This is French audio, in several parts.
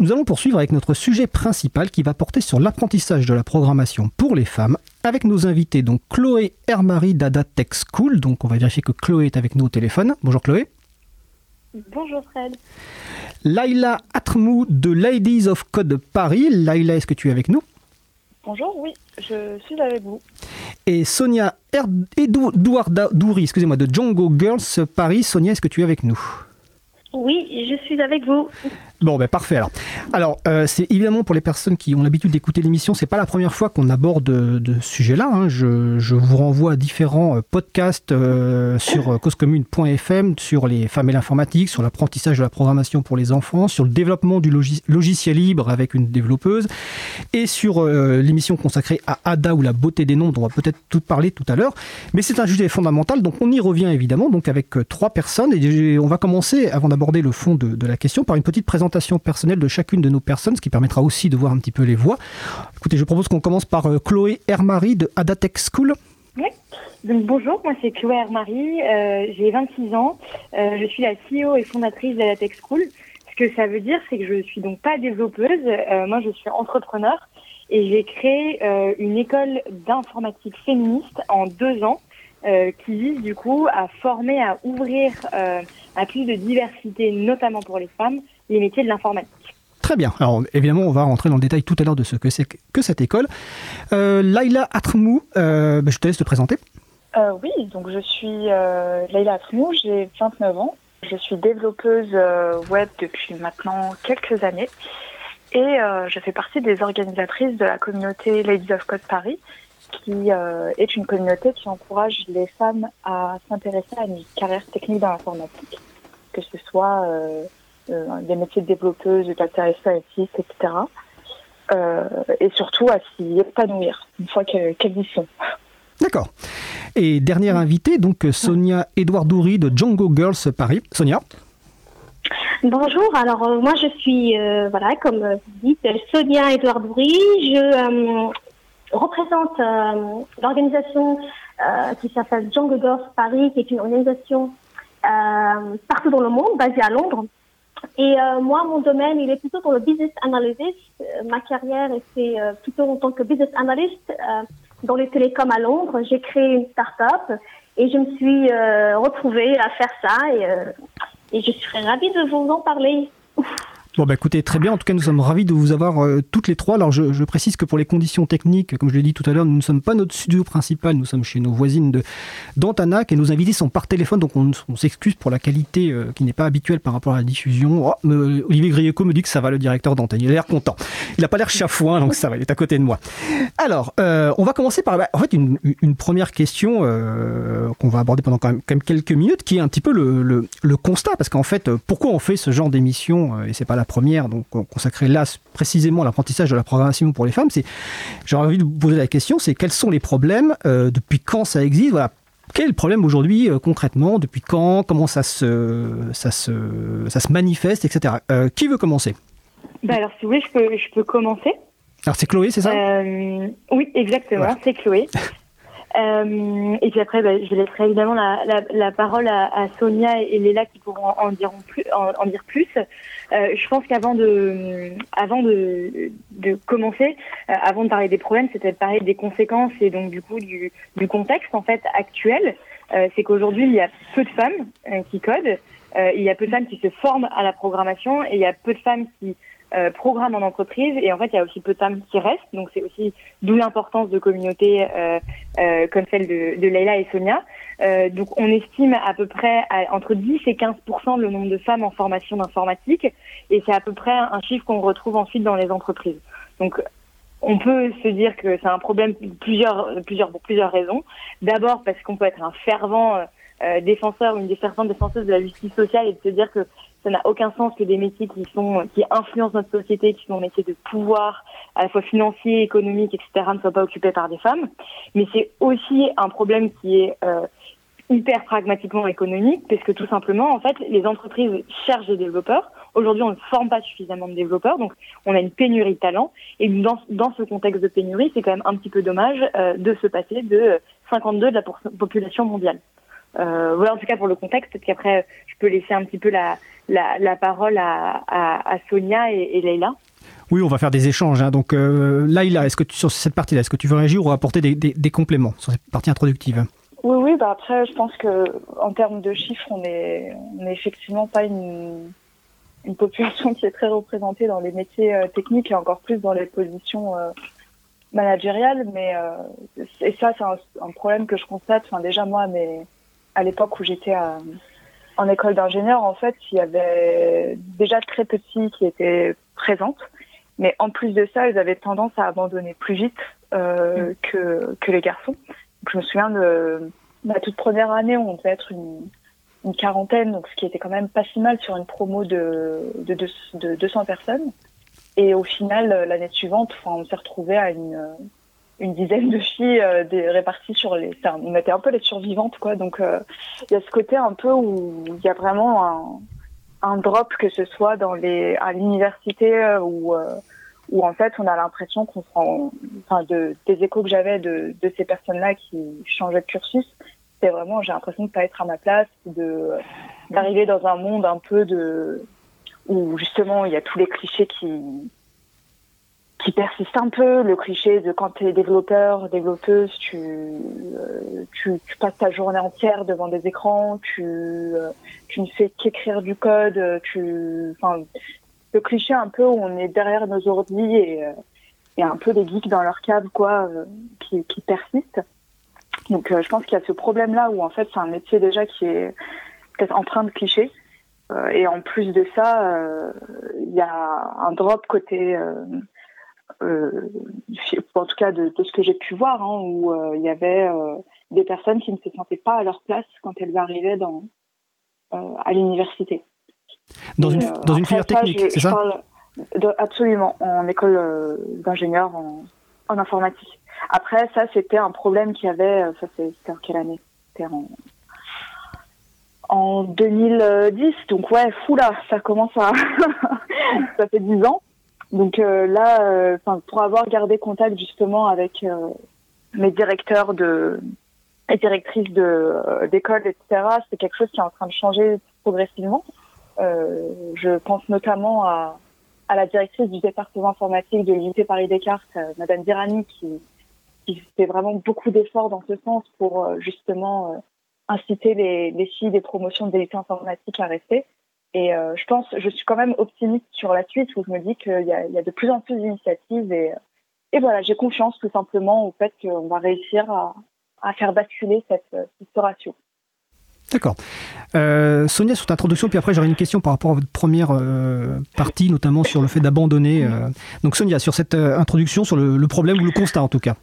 Nous allons poursuivre avec notre sujet principal qui va porter sur l'apprentissage de la programmation pour les femmes avec nos invités, donc Chloé Hermary d'Ada Tech School. Donc on va vérifier que Chloé est avec nous au téléphone. Bonjour Chloé. Bonjour Fred. Laila Atmou de Ladies of Code Paris. Laila, est-ce que tu es avec nous? Bonjour, oui, je suis avec vous. Et Sonia Edouarda Douri, excusez-moi, de Django Girls Paris. Sonia, est-ce que tu es avec nous? Oui, je suis avec vous. Bon, ben parfait alors. Alors, euh, c'est évidemment pour les personnes qui ont l'habitude d'écouter l'émission, c'est pas la première fois qu'on aborde de, ce sujet-là. hein. Je, vous renvoie à différents euh, podcasts euh, sur causecommune.fm, sur les femmes et l'informatique, sur l'apprentissage de la programmation pour les enfants, sur le développement du logiciel libre avec une développeuse, et sur l'émission consacrée à Ada ou la beauté des noms, dont on va peut-être tout parler tout à l'heure. Mais c'est un sujet fondamental, donc on y revient évidemment, donc avec trois personnes. Et on va commencer, avant d'aborder le fond de la question, par une petite présentation personnelle de chacune de nos personnes, ce qui permettra aussi de voir un petit peu les voix. Écoutez, je propose qu'on commence par euh, Chloé Hermary de Ada Tech School. Donc bonjour, moi c'est Chloé Hermary, euh, j'ai 26 ans, Euh, je suis la CEO et fondatrice de la Tech School. Ce que ça veut dire, c'est que je suis donc pas développeuse, euh, moi je suis entrepreneur et j'ai créé une école d'informatique féministe en deux ans qui vise du coup à former, à ouvrir à plus de diversité, notamment pour les femmes, les métiers de l'informatique. Très bien. Alors évidemment, on va rentrer dans le détail tout à l'heure de ce que c'est que cette école. Euh, Laila Atmou, euh, ben, je te laisse te présenter. Euh, oui, donc je suis euh, Leïla Atmou, j'ai 29 ans. Je suis développeuse euh, web depuis maintenant quelques années et euh, je fais partie des organisatrices de la communauté Ladies of Code Paris, qui euh, est une communauté qui encourage les femmes à s'intéresser à une carrière technique dans l'informatique, que ce soit des métiers de développeuse, de data scientist, etc. Euh, et surtout à s'y épanouir une fois que- qu'elles y sont. D'accord. Et dernière invitée, donc Sonia Edouardouri de Django Girls Paris. Sonia? Bonjour, alors euh, moi je suis, euh, voilà, comme euh, vous dites, Sonia Edouard-Boury. Je euh, représente euh, l'organisation euh, qui s'appelle Django Girls Paris, qui est une organisation euh, partout dans le monde, basée à Londres. Et euh, moi, mon domaine, il est plutôt dans le business analysis. Euh, ma carrière était euh, plutôt en tant que business analyst euh, dans les télécoms à Londres. J'ai créé une start-up et je me suis retrouvée à faire ça. Et, et je serais ravie de vous en parler. Bon, bah écoutez, très bien. En tout cas, nous sommes ravis de vous avoir euh, toutes les trois. Alors, je, précise que pour les conditions techniques, comme je l'ai dit tout à l'heure, nous ne sommes pas notre studio principal. Nous sommes chez nos voisines d'Antanac et nos invités sont par téléphone. Donc, on, s'excuse pour la qualité euh, qui n'est pas habituelle par rapport à la diffusion. Oh, Olivier Grieco me dit que ça va, le directeur d'antenne. Il a l'air content. Il n'a pas l'air chafouin, donc ça va. Il est à côté de moi. Alors, euh, on va commencer par bah, en fait une, première question qu'on va aborder pendant quand même, quelques minutes, qui est un petit peu le, le- constat, parce qu'en fait, pourquoi on fait ce genre d'émission et c'est pas la première, donc consacrée là précisément à l'apprentissage de la programmation pour les femmes. C'est, j'ai envie de vous poser la question, c'est quels sont les problèmes, euh, depuis quand ça existe, voilà. Quel est le problème aujourd'hui euh, concrètement? Depuis quand? Comment ça se, ça se, ça se manifeste, etc. Euh, qui veut commencer? Bah alors si vous voulez, je peux, je peux commencer. Alors c'est Chloé, c'est ça? Oui, exactement, c'est Chloé. Euh, et puis après, bah, je laisserai évidemment la, la, la parole à, à Sonia et Léla qui pourront en, diront plus, en, en dire plus. Euh, je pense qu'avant de, avant de, de commencer, euh, avant de parler des problèmes, c'était de parler des conséquences et donc du coup du, du contexte en fait actuel. Euh, c'est qu'aujourd'hui il y a peu de femmes euh, qui codent, il y a peu de femmes qui se forment à la programmation et il y a peu de femmes qui euh, programment en entreprise. Et en fait il y a aussi peu de femmes qui restent. Donc c'est aussi d'où l'importance de communautés euh, euh, comme celle de, de Leila et Sonia. Euh, donc on estime à peu près à, entre 10 et 15 le nombre de femmes en formation d'informatique. Et c'est à peu près un chiffre qu'on retrouve ensuite dans les entreprises. Donc on peut se dire que c'est un problème plusieurs, plusieurs, pour plusieurs raisons. D'abord parce qu'on peut être un fervent euh, euh, défenseur ou une des ferventes défenseuses de la justice sociale et de se dire que ça n'a aucun sens que des métiers qui sont qui influencent notre société, qui sont des métiers de pouvoir, à la fois financier, économique, etc., ne soient pas occupés par des femmes. Mais c'est aussi un problème qui est euh, hyper pragmatiquement économique, parce que tout simplement, en fait, les entreprises cherchent des développeurs. Aujourd'hui, on ne forme pas suffisamment de développeurs, donc on a une pénurie de talents. Et dans, ce contexte de pénurie, c'est quand même un petit peu dommage euh, de se passer de 52 de la population mondiale. Voilà, en tout cas pour le contexte, puis après, je peux laisser un petit peu la, la, parole à, à, Sonia et, et Leïla. Oui, on va faire des échanges. Hein. Donc, euh, Laïla, est-ce que tu, sur cette partie-là, est-ce que tu veux réagir ou apporter des, des, compléments sur cette partie introductive? Oui, oui. Bah après, je pense que en termes de chiffres, on est, on est effectivement pas une, une population qui est très représentée dans les métiers euh, techniques et encore plus dans les positions euh, managériales. Mais euh, et ça, c'est un, un, problème que je constate. Enfin, déjà moi, mais à l'époque où j'étais en école d'ingénieur, en fait, il y avait déjà très filles qui étaient présentes. Mais en plus de ça, elles avaient tendance à abandonner plus vite euh, mm. que, que les garçons. Donc, je me souviens de ma toute première année, on devait être une, une quarantaine, donc ce qui était quand même pas si mal sur une promo de, de, de, 200 personnes. Et au final, l'année suivante, enfin, on s'est retrouvé à une, une dizaine de filles euh, réparties sur les. on était un peu les survivantes, quoi. Donc, euh, il y a ce côté un peu où il y a vraiment un, un drop, que ce soit dans les, à l'université euh, ou où en fait on a l'impression qu'on prend, enfin de, des échos que j'avais de, de ces personnes-là qui changeaient de cursus, c'est vraiment j'ai l'impression de pas être à ma place, de d'arriver dans un monde un peu de où justement il y a tous les clichés qui qui persistent un peu, le cliché de quand tu es développeur, développeuse, tu, euh, tu, tu passes ta journée entière devant des écrans, tu euh, tu ne fais qu'écrire du code, tu enfin le cliché un peu où on est derrière nos ordi et, euh, et un peu des geeks dans leur cave quoi euh, qui, qui persiste. Donc euh, je pense qu'il y a ce problème là où en fait c'est un métier déjà qui est peut-être empreint de clichés. et en plus de ça, il y a un drop côté en tout cas de, de ce que j'ai pu voir, hein, où il y avait des personnes qui ne se sentaient pas à leur place quand elles arrivaient dans, à l'université. Dans une, dans une filière technique, c'est ça Absolument, en école euh, d'ingénieur en, en, informatique. Après, ça, c'était un problème qu'il y avait, euh, ça c'était en quelle année? C'était en, en 2010, donc ouais, fou là, ça commence à... ça fait 10 ans. Donc euh, là, pour avoir gardé contact justement avec mes directeurs de et directrices de d'école, etc., c'est quelque chose qui est en train de changer progressivement. Euh, je pense notamment à, à, la directrice du département informatique de l'unité Paris Descartes, euh, Madame Dirani, qui, qui fait vraiment beaucoup d'efforts dans ce sens pour euh, justement inciter les, les filles des promotions de l'unité informatique à rester. Et euh, je pense, je suis quand même optimiste sur la suite où je me dis qu'il y a, il y a de plus en plus d'initiatives et, et voilà, j'ai confiance tout simplement au fait qu'on va réussir à, à faire basculer cette, cette ratio. D'accord. Euh, Sonia, sur ta introduction, puis après j'aurai une question par rapport à votre première euh, partie, notamment sur le fait d'abandonner. Euh. Donc Sonia, sur cette introduction, sur le, problème ou le constat en tout cas.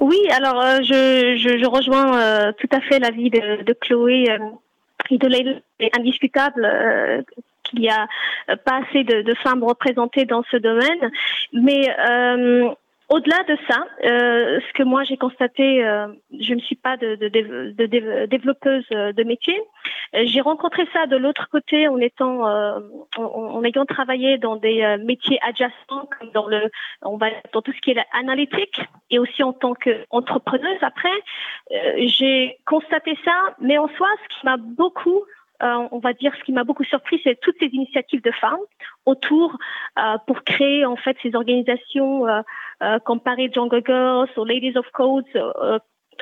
Oui, alors je, rejoins tout à fait l'avis de, de Chloé et de C'est indiscutable qu'il n'y a pas assez de, de, femmes représentées dans ce domaine. Mais au-delà de ça, euh, ce que moi j'ai constaté, euh, je ne suis pas de, de, de, développeuse euh, de métier. Euh, j'ai rencontré ça de l'autre côté en étant, en, en, ayant travaillé dans des métiers adjacents, comme dans le, on va dans tout ce qui est analytique et aussi en tant qu'entrepreneuse. Après, j'ai constaté ça, mais en soi, ce qui m'a beaucoup euh, on va dire, ce qui m'a beaucoup surpris, c'est toutes ces initiatives de femmes autour euh, pour créer en fait ces organisations euh, euh comme Paris Jungle Girls ou Ladies of Codes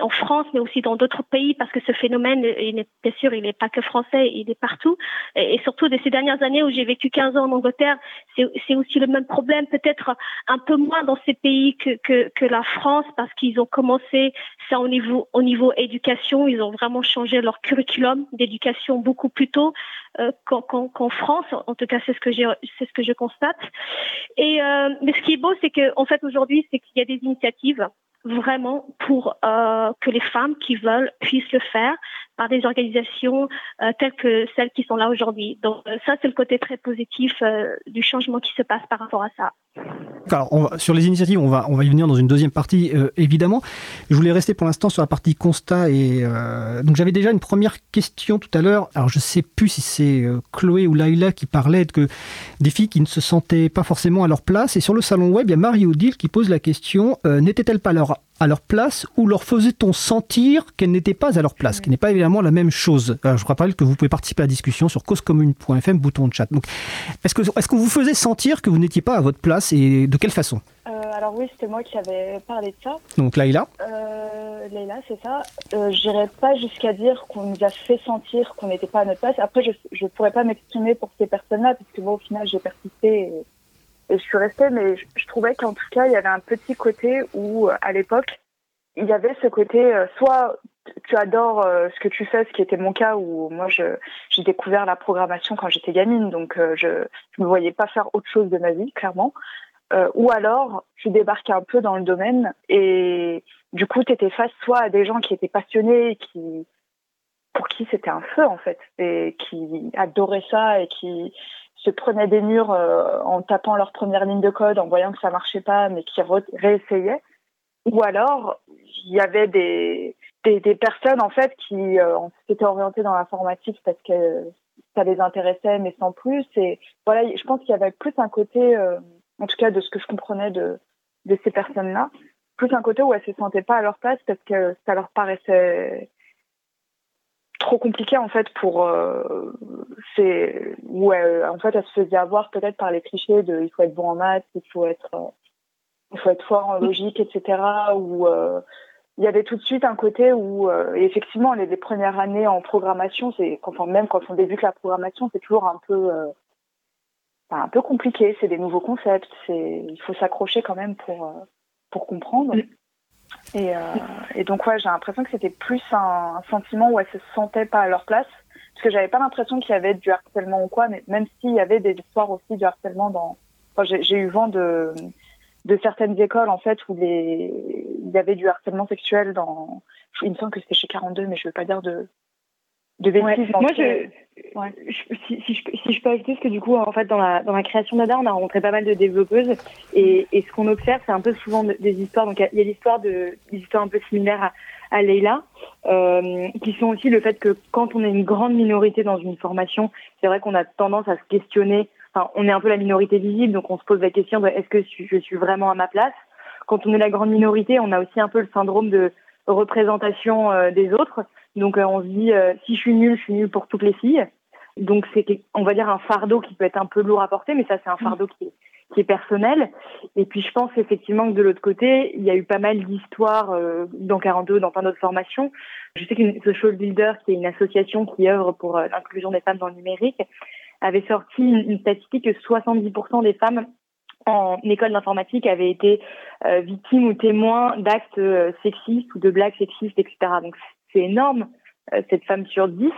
en France, mais aussi dans d'autres pays, parce que ce phénomène, il est, bien sûr, il n'est pas que français, il est partout. Et, surtout, de ces dernières années où j'ai vécu 15 ans en Angleterre, c'est aussi le même problème, peut-être un peu moins dans ces pays que, que, que la France, parce qu'ils ont commencé ça au niveau, au niveau éducation, ils ont vraiment changé leur curriculum d'éducation beaucoup plus tôt euh, qu'en France. En tout cas, c'est ce que ce que je constate. Et euh, mais ce qui est beau, c'est que en fait aujourd'hui, c'est qu'il y a des initiatives vraiment pour euh, que les femmes qui veulent puissent le faire par des organisations euh, telles que celles qui sont là aujourd'hui. Donc euh, ça, c'est le côté très positif euh, du changement qui se passe par rapport à ça. Alors, sur les initiatives, on va, on va y venir dans une deuxième partie, évidemment. Je voulais rester pour l'instant sur la partie constat. Et donc, j'avais déjà une première question tout à l'heure. Alors, je sais plus si c'est Chloé ou Laila qui parlait que des filles qui ne se sentaient pas forcément à leur place. Et sur le salon web, il y a Marie-Odile qui pose la question n'était-elle pas l'heure à leur place ou leur faisait-on sentir qu'elles n'étaient pas à leur place, qui n'est pas évidemment la même chose Alors, Je vous rappelle que vous pouvez participer à la discussion sur causecommune.fm, bouton de chat. Donc, est-ce que est-ce qu'on vous faisait sentir que vous n'étiez pas à votre place et de quelle façon? Euh, alors oui, c'était moi qui avais parlé de ça. Donc Laïla, Euh, Leïla, c'est ça. Euh, J'irais pas jusqu'à dire qu'on nous a fait sentir qu'on n'était pas à notre place. Après, je je pourrais pas m'exprimer pour ces personnes-là, parce que moi, au final, j'ai persisté et, et je suis restée. Mais je, trouvais qu'en tout cas, il y avait un petit côté où, euh, à l'époque, il y avait ce côté, euh, soit tu adores euh, ce que tu fais, ce qui était mon cas, où moi, j'ai découvert la programmation quand j'étais gamine, donc je je me voyais pas faire autre chose de ma vie, clairement. Ou alors, tu débarquais un peu dans le domaine et du coup, tu étais face soit à des gens qui étaient passionnés, qui pour qui c'était un feu en fait, et qui adoraient ça et qui se prenaient des murs euh, en tapant leur première ligne de code, en voyant que ça marchait pas, mais qui réessayaient. Ou alors, il y avait des personnes en fait qui euh, s'étaient orientées dans l'informatique parce que ça les intéressait, mais sans plus. Et voilà, je pense qu'il y avait plus un côté, euh, en tout cas de ce que je comprenais de, de ces personnes-là, plus un côté où elles se sentaient pas à leur place parce que ça leur paraissait trop compliqué en fait pour euh, c'est où elles- en fait elles se faisaient avoir peut-être par les clichés de il faut être bon en maths, il faut être euh, il faut être fort en logique, etc. Ou euh, il y avait tout de suite un côté où euh, effectivement les, les premières années en programmation, c'est quand on, même quand on débute la programmation, c'est toujours un peu euh, enfin, un peu compliqué. C'est des nouveaux concepts, c'est il faut s'accrocher quand même pour euh, pour comprendre. Et, euh, et donc ouais, j'ai l'impression que c'était plus un, sentiment où elles se sentaient pas à leur place, parce que j'avais pas l'impression qu'il y avait du harcèlement ou quoi, mais même s'il y avait des histoires aussi du harcèlement dans. J'ai eu vent de certaines écoles en fait où il y avait du harcèlement sexuel dans. Il me semble que c'était chez 42, mais je veux pas dire de de bêtises. Ouais. Moi, cas, je, Ouais. je- si, si je, peux- si je peux ajouter, parce que du coup, en fait, dans la, dans la création d'ADA, on a rencontré pas mal de développeuses, et, et ce qu'on observe, c'est un peu souvent de- des histoires. Donc, il y a- l'histoire de, des histoires un peu similaires à, à Leïla, euh, qui sont aussi le fait que quand on est une grande minorité dans une formation, c'est vrai qu'on a tendance à se questionner. Enfin, on est un peu la minorité visible, donc on se pose la question de est-ce que je suis vraiment à ma place? Quand on est la grande minorité, on a aussi un peu le syndrome de représentation euh, des autres. Donc euh, on se dit euh, si je suis nulle, je suis nulle pour toutes les filles. Donc c'est on va dire un fardeau qui peut être un peu lourd à porter, mais ça c'est un fardeau qui est, qui est personnel. Et puis je pense effectivement que de l'autre côté, il y a eu pas mal d'histoires euh, dans 42, dans plein d'autres formations. Je sais qu'une Social Builder, qui est une association qui œuvre pour euh, l'inclusion des femmes dans le numérique, avait sorti une, une statistique que 70% des femmes en école d'informatique avaient été euh, victimes ou témoins d'actes sexistes ou de blagues sexistes, etc. Donc c'est énorme, euh, cette femme sur 10.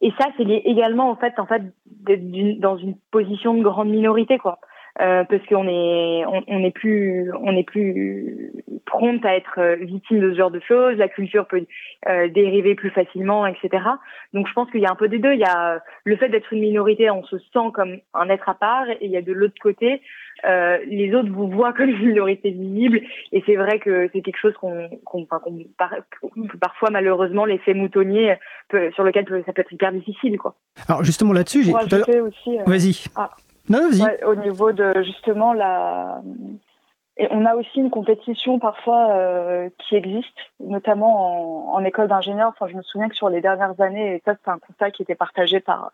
Et ça, c'est lié également en fait, en fait, d'être dans une position de grande minorité, quoi. Euh, parce qu'on est, on, est plus, on est plus prompte à être euh, victime de ce genre de choses. La culture peut dériver plus facilement, etc. Donc, je pense qu'il y a un peu des deux. Il y a le fait d'être une minorité, on se sent comme un être à part, et il y a de l'autre côté, euh, les autres vous voient comme une minorité visible. Et c'est vrai que c'est quelque chose qu'on, qu'on, parfois malheureusement l'effet moutonnier peut- sur lequel peut- ça peut être hyper difficile, quoi. alors justement là-dessus, j'ai tout à aussi. euh, Vas-y. Ah. Non, vas-y. Ouais, au niveau de justement la. Et on a aussi une compétition parfois euh, qui existe, notamment en, en école d'ingénieur. Enfin, je me souviens que sur les dernières années, et ça c'est un constat qui était partagé par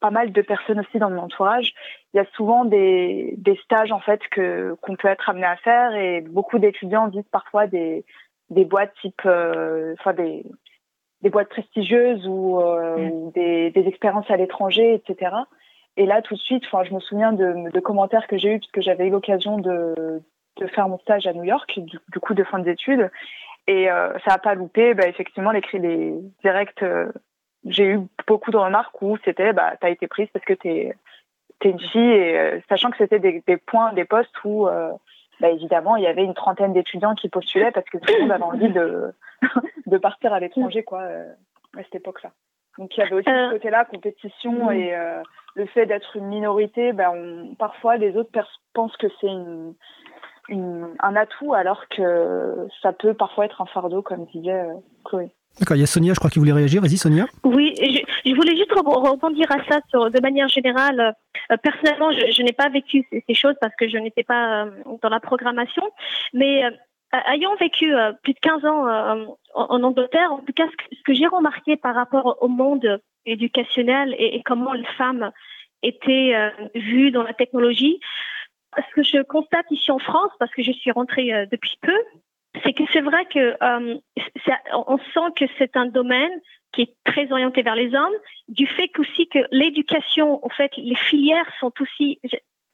pas mal de personnes aussi dans mon entourage, il y a souvent des, des stages en fait que qu'on peut être amené à faire et beaucoup d'étudiants visent parfois des des boîtes type, euh, enfin des des boîtes prestigieuses ou, euh, Mm. ou des, des expériences à l'étranger, etc. Et là, tout de suite, enfin, je me souviens de, de commentaires que j'ai eus puisque j'avais eu l'occasion de, de faire mon stage à New York, du, du coup de fin d'études. Et euh, ça n'a pas loupé. Bah, effectivement, les, les directs, euh, j'ai eu beaucoup de remarques où c'était, bah, t'as été prise parce que t'es es une fille, et euh, sachant que c'était des, des points, des postes où, euh, bah, évidemment, il y avait une trentaine d'étudiants qui postulaient parce que tout le monde avait envie de, de partir à l'étranger, quoi, euh, à cette époque-là. Donc il y avait aussi ce côté-là, compétition mm. et euh, le fait d'être une minorité, ben on, parfois les autres pensent que c'est une, une, un atout alors que ça peut parfois être un fardeau, comme disait euh, Chloé. D'accord, il y a Sonia, je crois, qui voulait réagir. Vas-y, Sonia. Oui, je, voulais juste re- rebondir à ça de manière générale. Euh, personnellement, je, n'ai pas vécu ces, choses parce que je n'étais pas euh, dans la programmation, mais euh, ayant vécu plus de 15 ans en, Angleterre, en tout cas, ce que, j'ai remarqué par rapport au monde éducationnel et, comment les femmes étaient vues dans la technologie, ce que je constate ici en France, parce que je suis rentrée depuis peu, c'est que c'est vrai que on sent que c'est un domaine qui est très orienté vers les hommes, du fait qu'aussi que l'éducation, en fait, les filières sont aussi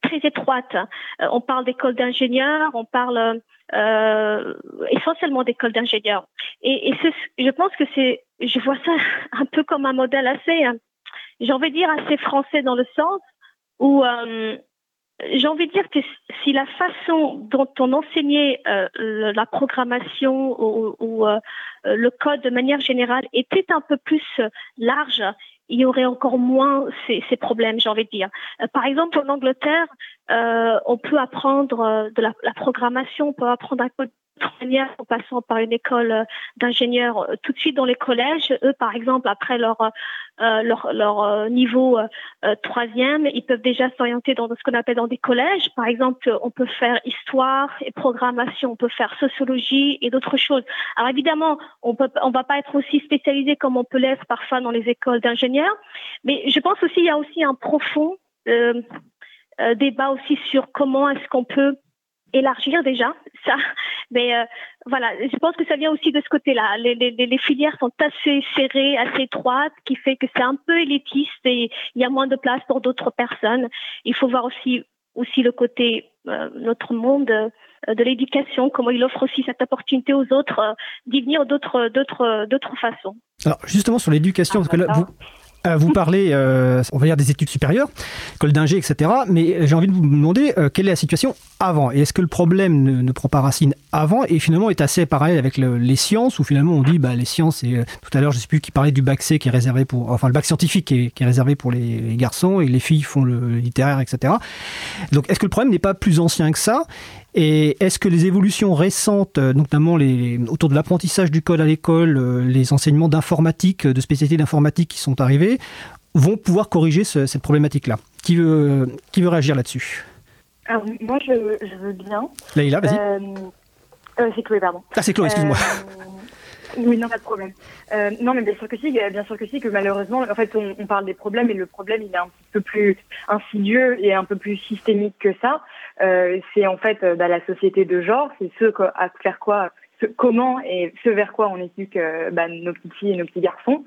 très étroites. Euh, on parle d'écoles d'ingénieurs, on parle euh, essentiellement d'écoles d'ingénieurs. Et, je pense que c'est, je vois ça un peu comme un modèle assez, hein, j'ai envie dire assez français dans le sens où euh, j'ai envie de dire que si la façon dont on enseignait euh, la programmation ou, euh, le code de manière générale était un peu plus large, il y aurait encore moins ces, ces problèmes, j'ai envie de dire. Euh, par exemple, en Angleterre, on peut apprendre de la, la, programmation, on peut apprendre un code en passant par une école euh, d'ingénieurs euh, tout de suite dans les collèges. Eux, par exemple, après leur euh, leur, leur niveau troisième, ils peuvent déjà s'orienter dans ce qu'on appelle dans des collèges. Par exemple, on peut faire histoire et programmation, on peut faire sociologie et d'autres choses. Alors évidemment, on peut on va pas être aussi spécialisé comme on peut l'être parfois dans les écoles d'ingénieurs, mais je pense aussi il y a aussi un profond débat aussi sur comment est-ce qu'on peut élargir déjà ça. Mais euh, voilà, je pense que ça vient aussi de ce côté-là. Les, les, les, filières sont assez serrées, assez étroites, qui fait que c'est un peu élitiste et il y a moins de place pour d'autres personnes. Il faut voir aussi aussi le côté euh, notre monde euh, de l'éducation, comment il offre aussi cette opportunité aux autres d'y venir d'autres d'autres d'autres façons. Alors justement sur l'éducation, parce que là vous euh, vous parlez, euh, on va dire, des études supérieures, école d'ingé, etc. Mais j'ai envie de vous demander euh, quelle est la situation avant? Et est-ce que le problème ne, prend pas racine avant et finalement est assez parallèle avec les sciences, où finalement on dit, bah, les sciences, et tout à l'heure, je ne sais plus qui parlait du bac C qui est réservé pour, enfin, le bac scientifique qui est, réservé pour les, garçons et les filles font le littéraire, etc. Donc, est-ce que le problème n'est pas plus ancien que ça? Et est-ce que les évolutions récentes, euh, notamment les, autour de l'apprentissage du code à l'école, euh, les enseignements d'informatique, de spécialités d'informatique qui sont arrivés, vont pouvoir corriger cette problématique-là? Qui veut, qui veut réagir là-dessus? Moi, je, veux bien. Laïla, vas-y. Euh, c'est Chloé, pardon. Ah, c'est Chloé, excuse-moi. Oui, non, pas de problème. Euh, non, mais bien sûr que si, bien sûr que si, que malheureusement, en fait, on, on, parle des problèmes et le problème, il est un peu plus insidieux et un peu plus systémique que ça. Euh, c'est en fait euh, bah, la société de genre, c'est ce à faire quoi comment et ce vers quoi on éduque euh, bah, nos petits filles et nos petits garçons.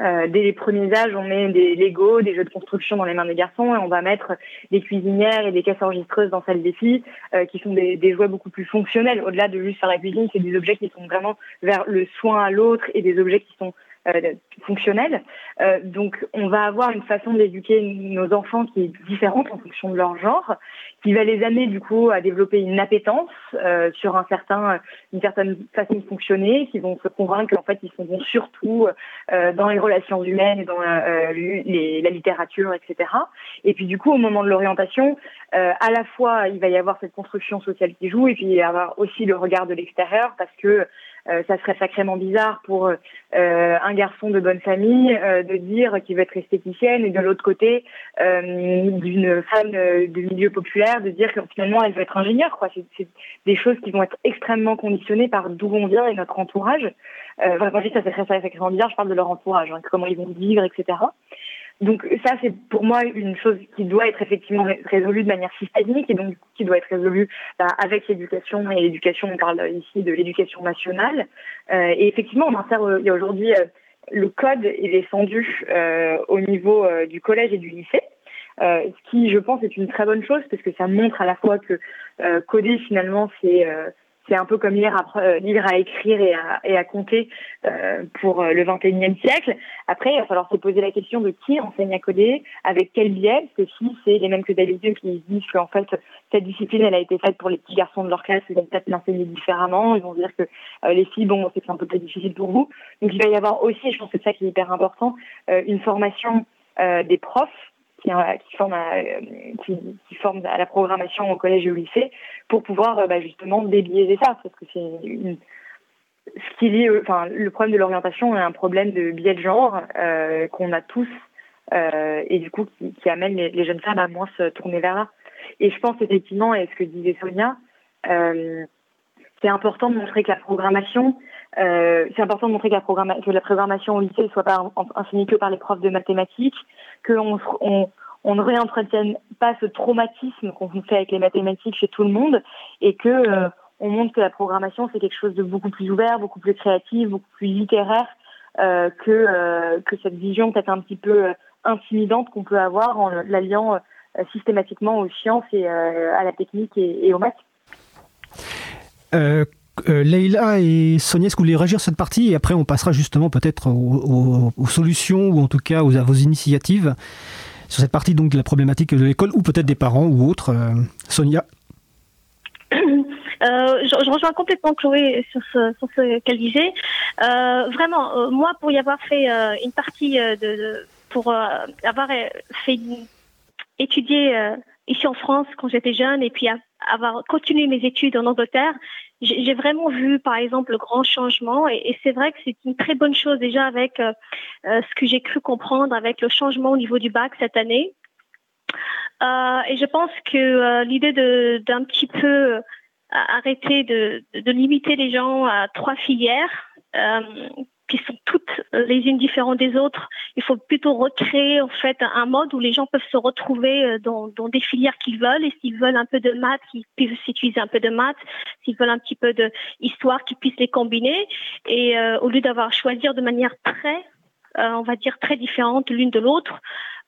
Euh, dès les premiers âges, on met des Lego, des jeux de construction dans les mains des garçons et on va mettre des cuisinières et des caisses enregistreuses dans celle des filles, euh, qui sont des, des, jouets beaucoup plus fonctionnels. Au-delà de juste faire la cuisine, c'est des objets qui sont vraiment vers le soin à l'autre et des objets qui sont fonctionnelle. Euh, donc, on va avoir une façon d'éduquer nos enfants qui est différente en fonction de leur genre, qui va les amener du coup à développer une appétence euh, sur un certain, une certaine façon de fonctionner, qui vont se convaincre qu'en fait ils sont bons surtout dans les relations humaines dans les, la littérature, etc. Et puis du coup, au moment de l'orientation, à la fois il va y avoir cette construction sociale qui joue, et puis il va y avoir aussi le regard de l'extérieur, parce que euh, ça serait sacrément bizarre pour euh, un garçon de bonne famille euh, de dire qu'il veut être esthéticienne et de l'autre côté d'une femme de milieu populaire de dire que finalement elle veut être ingénieure. Quoi. C'est, des choses qui vont être extrêmement conditionnées par d'où on vient et notre entourage. Euh, vraiment, ça serait sacrément bizarre, je parle de leur entourage, hein, comment ils vont vivre, etc. Donc ça, c'est pour moi une chose qui doit être effectivement résolue de manière systémique et donc qui doit être résolue bah, avec l'éducation. Et l'éducation, on parle ici de l'éducation nationale. Euh, et effectivement, on insère, euh, il y a aujourd'hui euh, le code est descendu euh, au niveau euh, du collège et du lycée. ce qui, je pense, est une très bonne chose parce que ça montre à la fois que coder finalement, c'est c'est un peu comme lire à, euh, lire à écrire et à, et à compter euh, pour euh, le 21e siècle. Après, il va falloir se poser la question de qui enseigne à coder, avec quel biais, parce que si c'est les mêmes que d'habitude qui disent qu'en fait, cette discipline, elle a été faite pour les petits garçons de leur classe, ils vont peut-être l'enseigner différemment, ils vont dire que les filles, bon, c'est un peu plus difficile pour vous. Donc il va y avoir aussi, je pense que c'est ça qui est hyper important, une formation des profs qui, qui, forment à, qui, qui à la programmation au collège et au lycée pour pouvoir euh, bah, justement débiaiser ça parce que c'est ce qui lie, enfin, le problème de l'orientation est un problème de biais de genre euh, qu'on a tous euh, et du coup qui, amène les, jeunes femmes à moins se tourner vers là. Et je pense effectivement, et ce que disait Sonia, euh, c'est important de montrer que la programmation, euh, c'est important de montrer que la, que la programmation au lycée ne soit pas enseignée que par les profs de mathématiques, qu'on on, on ne réentretienne pas ce traumatisme qu'on fait avec les mathématiques chez tout le monde et que euh, on montre que la programmation c'est quelque chose de beaucoup plus ouvert, beaucoup plus créatif, beaucoup plus littéraire euh, que cette vision peut-être un petit peu intimidante qu'on peut avoir en l'alliant systématiquement aux sciences et à la technique et, et aux maths. Euh, Leïla et Sonia, est-ce que vous voulez réagir sur cette partie Et après, on passera justement peut-être aux, solutions ou en tout cas aux, à vos initiatives sur cette partie donc de la problématique de l'école ou peut-être des parents ou autres. Euh, Sonia? Euh, je, rejoins complètement Chloé sur ce, qu'elle disait. Euh, vraiment, euh, moi, pour y avoir fait euh, une partie de pour avoir fait étudier ici en France quand j'étais jeune et puis avoir continué mes études en Angleterre, j'ai vraiment vu, par exemple, le grand changement. Et, c'est vrai que c'est une très bonne chose déjà avec euh, ce que j'ai cru comprendre avec le changement au niveau du bac cette année. Euh, et je pense que euh, l'idée d'un petit peu arrêter de, de, limiter les gens à trois filières, euh, qui sont toutes les unes différentes des autres. Il faut plutôt recréer en fait un mode où les gens peuvent se retrouver euh, dans, des filières qu'ils veulent et s'ils veulent un peu de maths, qu'ils puissent s'utiliser un peu de maths, s'ils veulent un petit peu de histoire, qu'ils puissent les combiner et euh, au lieu d'avoir à choisir de manière très euh, on va dire très différente l'une de l'autre.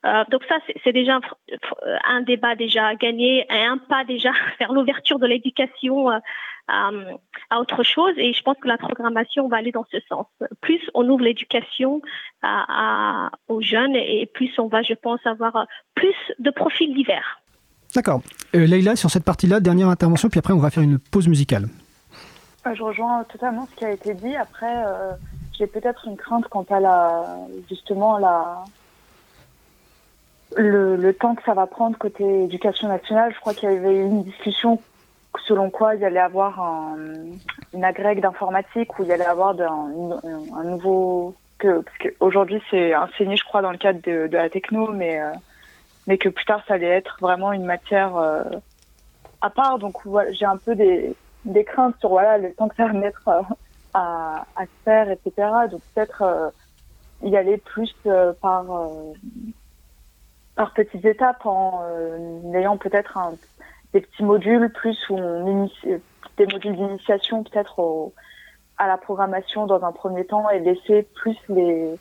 Euh, donc ça, c'est déjà un, un, débat déjà gagné, un pas déjà vers l'ouverture de l'éducation euh, à, à, autre chose. Et je pense que la programmation va aller dans ce sens. Plus on ouvre l'éducation à, à, aux jeunes et plus on va, je pense, avoir plus de profils divers. D'accord. Euh, Leïla, sur cette partie-là, dernière intervention, puis après on va faire une pause musicale. Je rejoins totalement ce qui a été dit. Après, euh, j'ai peut-être une crainte quant à la justement la le, le, temps que ça va prendre côté éducation nationale. Je crois qu'il y avait une discussion selon quoi il allait avoir un, une agrègue d'informatique où il allait avoir un, un, nouveau que parce qu'aujourd'hui c'est enseigné je crois dans le cadre de, de la techno mais euh, mais que plus tard ça allait être vraiment une matière euh, à part donc voilà, j'ai un peu des, des craintes sur voilà le temps que ça va mettre euh, à, à se faire etc donc peut-être euh, y aller plus euh, par par petites étapes en ayant peut-être des petits modules plus où on initie, des modules d'initiation peut-être à la programmation dans un premier temps et laisser plus les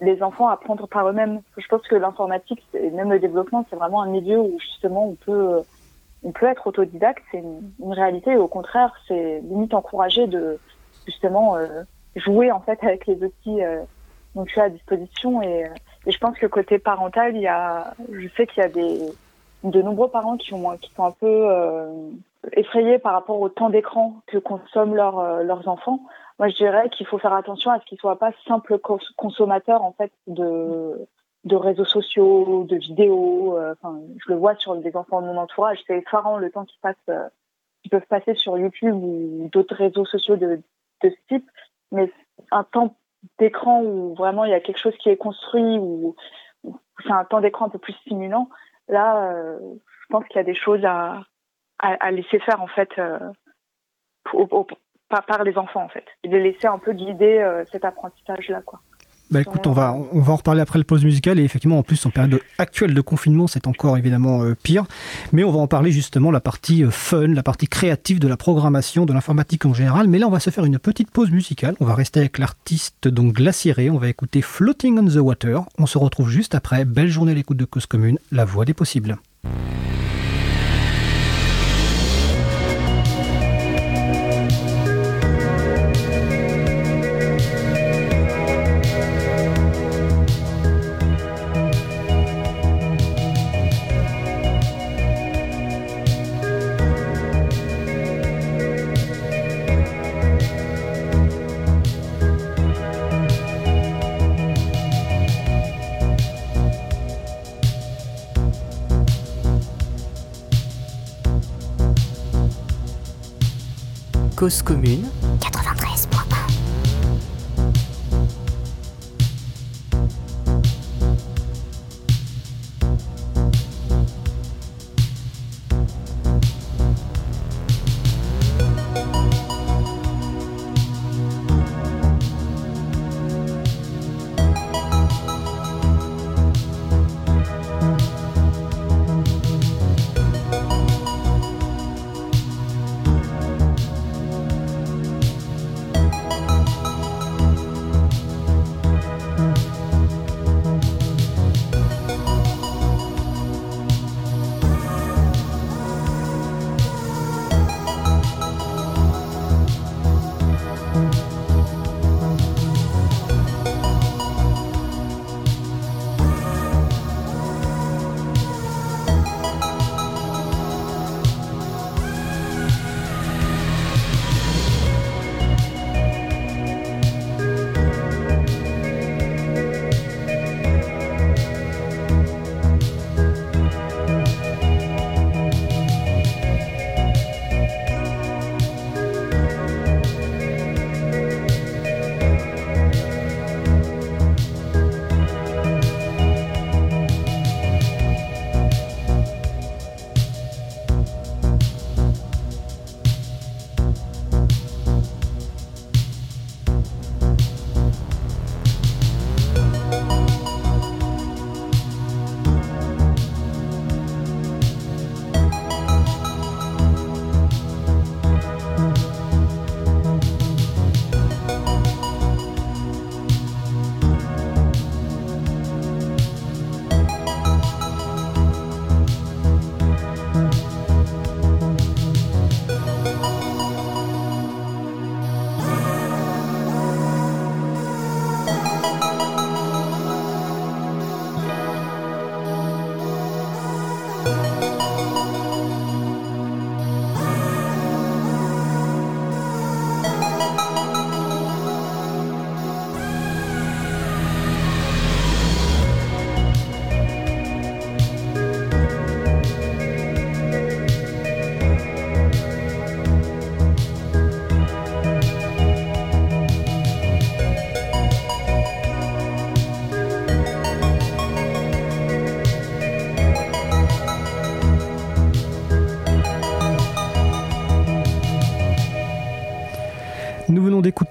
les enfants apprendre par eux-mêmes. Je pense que l'informatique et même le développement c'est vraiment un milieu où justement on peut on peut être autodidacte, c'est une, une, réalité au contraire c'est limite encouragé de justement euh, jouer en fait avec les outils euh, dont tu as à disposition et, et je pense que côté parental il y a je sais qu'il y a des de nombreux parents qui, ont, qui sont un peu euh, effrayés par rapport au temps d'écran que consomment leur, euh, leurs enfants. Moi, je dirais qu'il faut faire attention à ce qu'ils ne soient pas simples cons consommateurs en fait de, de réseaux sociaux, de vidéos. Euh, enfin, je le vois sur des enfants de mon entourage. C'est effarant le temps qu'ils passent, euh, qu'ils peuvent passer sur YouTube ou d'autres réseaux sociaux de, de ce type. Mais un temps d'écran où vraiment il y a quelque chose qui est construit ou c'est un temps d'écran un peu plus stimulant là, euh, je pense qu'il y a des choses à, à, laisser faire en fait euh, par, les enfants en fait, et de laisser un peu guider euh, cet apprentissage là quoi. Bah écoute, on va, on va en reparler après le pause musicale et effectivement en plus en période actuelle de confinement c'est encore évidemment euh, pire. Mais on va en parler justement la partie euh, fun, la partie créative de la programmation de l'informatique en général. Mais là on va se faire une petite pause musicale. On va rester avec l'artiste donc glacieré. On va écouter Floating on the Water. On se retrouve juste après. Belle journée à l'écoute de cause commune la voix des possibles. Cause commune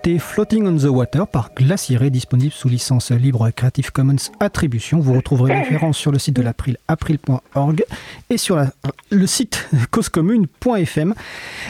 Floating on the Water par Glacier, disponible sous licence libre Creative Commons Attribution. Vous retrouverez les références sur le site de l'April, april.org, et sur le site causecommune.fm.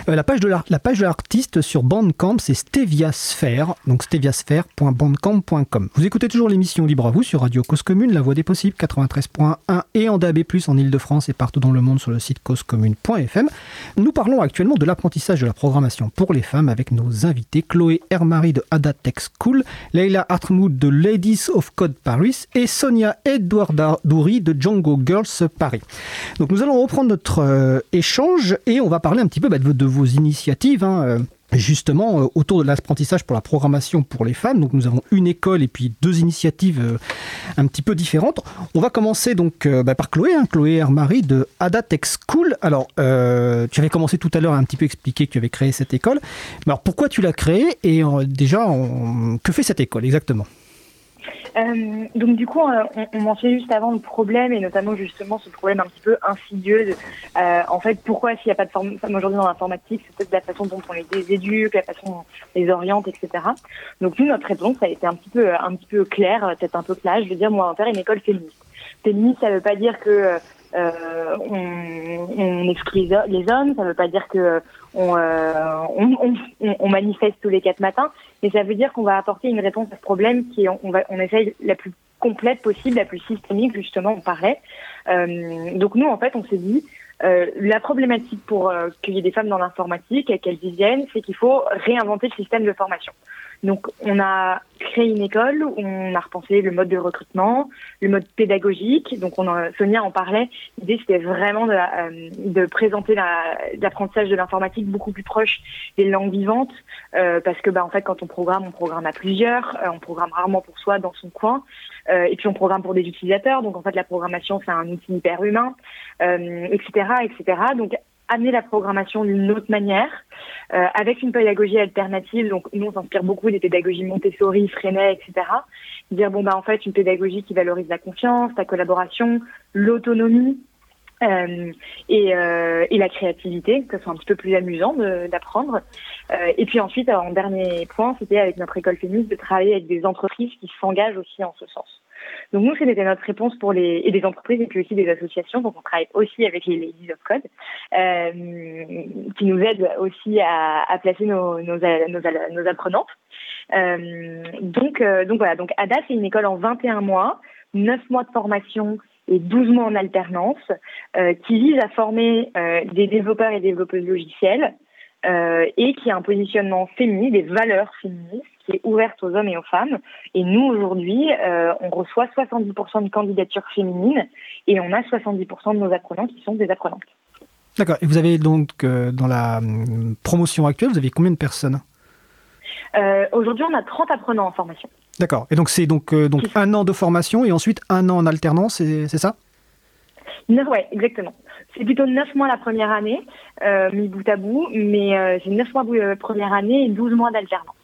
Euh, la page de l'artiste sur Bandcamp, c'est Steviasphere, donc steviasphere.bandcamp.com. Vous écoutez toujours l'émission Libre à vous sur Radio Cause Commune, la voix des possibles, 93.1 et en DAB+, en Ile-de-France et partout dans le monde sur le site causecommune.fm. Nous parlons actuellement de l'apprentissage de la programmation pour les femmes avec nos invités Chloé Hermary de Ada Tech School, Leila Hartmut de Ladies of Code Paris et Sonia Edouardouri de Django Girls Paris. Donc nous allons reprendre notre euh, échange et on va parler un petit peu bah, de, vos initiatives. Hein, euh, justement euh, autour de l'apprentissage pour la programmation pour les femmes. Donc nous avons une école et puis deux initiatives un petit peu différentes. On va commencer donc bah, par Chloé, hein, Chloé Hermary de Ada Tech School. Alors tu avais commencé tout à l'heure à un petit peu expliquer que tu avais créé cette école. alors pourquoi tu l'as créée et déjà que fait cette école exactement? Euh, donc du coup, on, on mentionnait juste avant le problème et notamment justement ce problème un petit peu insidieux. euh, en fait, pourquoi s'il n'y a pas de femmes aujourd'hui dans l'informatique, c'est peut-être la façon dont on les éduque, la façon dont on les oriente, etc. Donc nous, notre réponse, ça a été un petit peu, un petit peu claire, peut-être un peu clair. Je veux dire, moi, on va faire une école féministe. Féministe, ça ne veut pas dire que euh, on, on, exclut les hommes, ça ne veut pas dire que on, euh, on, on, manifeste tous les quatre matins, mais ça veut dire qu'on va apporter une réponse à ce problème qui on, va on essaye la plus complète possible, la plus systémique justement, on parlait. Euh, donc nous en fait on s'est dit euh, la problématique pour euh, qu'il y ait des femmes dans l'informatique et qu'elles y viennent, c'est qu'il faut réinventer le système de formation. Donc, on a créé une école, on a repensé le mode de recrutement, le mode pédagogique. Donc, on Sonia en parlait. L'idée, c'était vraiment de, euh, de présenter l'apprentissage de l'informatique beaucoup plus proche des langues vivantes, euh, parce que, bah, en fait, quand on programme, on programme à plusieurs, on programme rarement pour soi dans son coin, et puis on programme pour des utilisateurs. Donc, en fait, la programmation, c'est un outil hyper humain, etc., etc. Donc, amener la programmation d'une autre manière, euh, avec une pédagogie alternative. Donc nous, on s'inspire beaucoup des pédagogies Montessori, Freinet, etc. Dire bon bah en fait une pédagogie qui valorise la confiance, la collaboration, l'autonomie. Euh, et, euh, la créativité, que ce soit un petit peu plus amusant d'apprendre. Euh, et puis ensuite, en dernier point, c'était avec notre école féministe de travailler avec des entreprises qui s'engagent aussi en ce sens. Donc nous, c'était notre réponse pour les et des entreprises et puis aussi des associations. Donc on travaille aussi avec les Ladies of Code, euh, qui nous aident aussi à, placer nos, nos, nos, apprenantes. Euh, donc euh, donc voilà. Donc ADA, c'est une école en 21 mois, 9 mois de formation et 12 mois en alternance, qui vise à former des développeurs et développeuses logicielles et qui a un positionnement féminin, des valeurs féministes qui est ouverte aux hommes et aux femmes. Et nous, aujourd'hui, euh, on reçoit 70% de candidatures féminines et on a 70% de nos apprenants qui sont des apprenantes. D'accord. Et vous avez donc, euh, dans la hum, promotion actuelle, vous avez combien de personnes? Euh, Aujourd'hui, on a 30 apprenants en formation. D'accord. Et donc, c'est donc, donc un an de formation et ensuite un an en alternance, c'est ça? Oui, exactement. C'est plutôt 9 mois la première année, mis bout à bout, mais c'est 9 mois la première année et 12 mois d'alternance.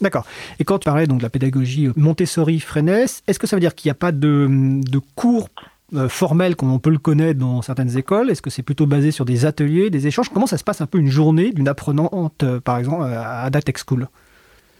D'accord. Et quand tu parlais donc de la pédagogie Montessori Freinet, est-ce que ça veut dire qu'il n'y a pas de, cours euh, formels comme on peut le connaître dans certaines écoles? Est-ce que c'est plutôt basé sur des ateliers, des échanges? Comment ça se passe un peu une journée d'une apprenante, euh, par exemple, à Datech School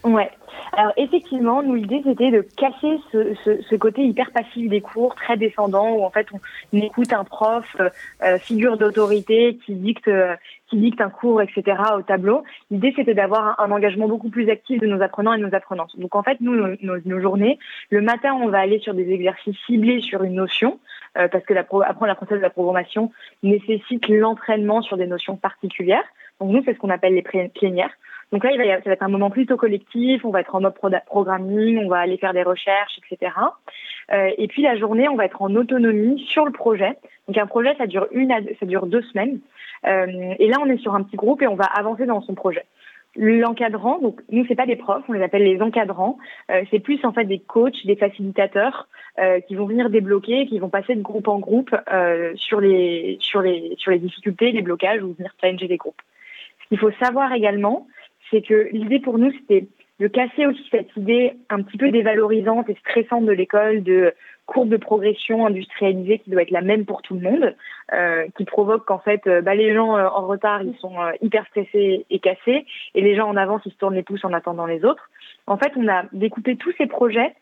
Ouais. Alors effectivement, nous l'idée c'était de casser ce, ce, ce, côté hyper passif des cours, très descendant, où en fait on, écoute un prof, euh, euh figure d'autorité qui dicte, euh, qui dicte un cours, etc. au tableau. L'idée c'était d'avoir un, engagement beaucoup plus actif de nos apprenants et de nos apprenantes. Donc en fait, nous, nos, nos, journées, le matin on va aller sur des exercices ciblés sur une notion, euh, parce que la pro apprendre l'apprentissage de la programmation nécessite l'entraînement sur des notions particulières. Donc nous c'est ce qu'on appelle les plénières. Donc là, il va ça va être un moment plutôt collectif, on va être en mode programming, on va aller faire des recherches, etc. Euh, et puis la journée, on va être en autonomie sur le projet. Donc un projet, ça dure une, ça dure deux semaines. Euh, et là, on est sur un petit groupe et on va avancer dans son projet. L'encadrant, donc nous c'est pas des profs, on les appelle les encadrants. Euh, c'est plus en fait des coachs, des facilitateurs euh, qui vont venir débloquer, qui vont passer de groupe en groupe euh, sur les sur les sur les difficultés, les blocages ou venir challenger des groupes. Ce qu'il faut savoir également, c'est que l'idée pour nous, c'était de casser aussi cette idée un petit peu dévalorisante et stressante de l'école, de courbe de progression industrialisée qui doit être la même pour tout le monde, euh, qui provoque qu'en fait, euh, bah, les gens euh, en retard, ils sont hyper stressés et cassés, et les gens en avance, ils se tournent les pouces en attendant les autres. En fait, on a découpé tous ces projets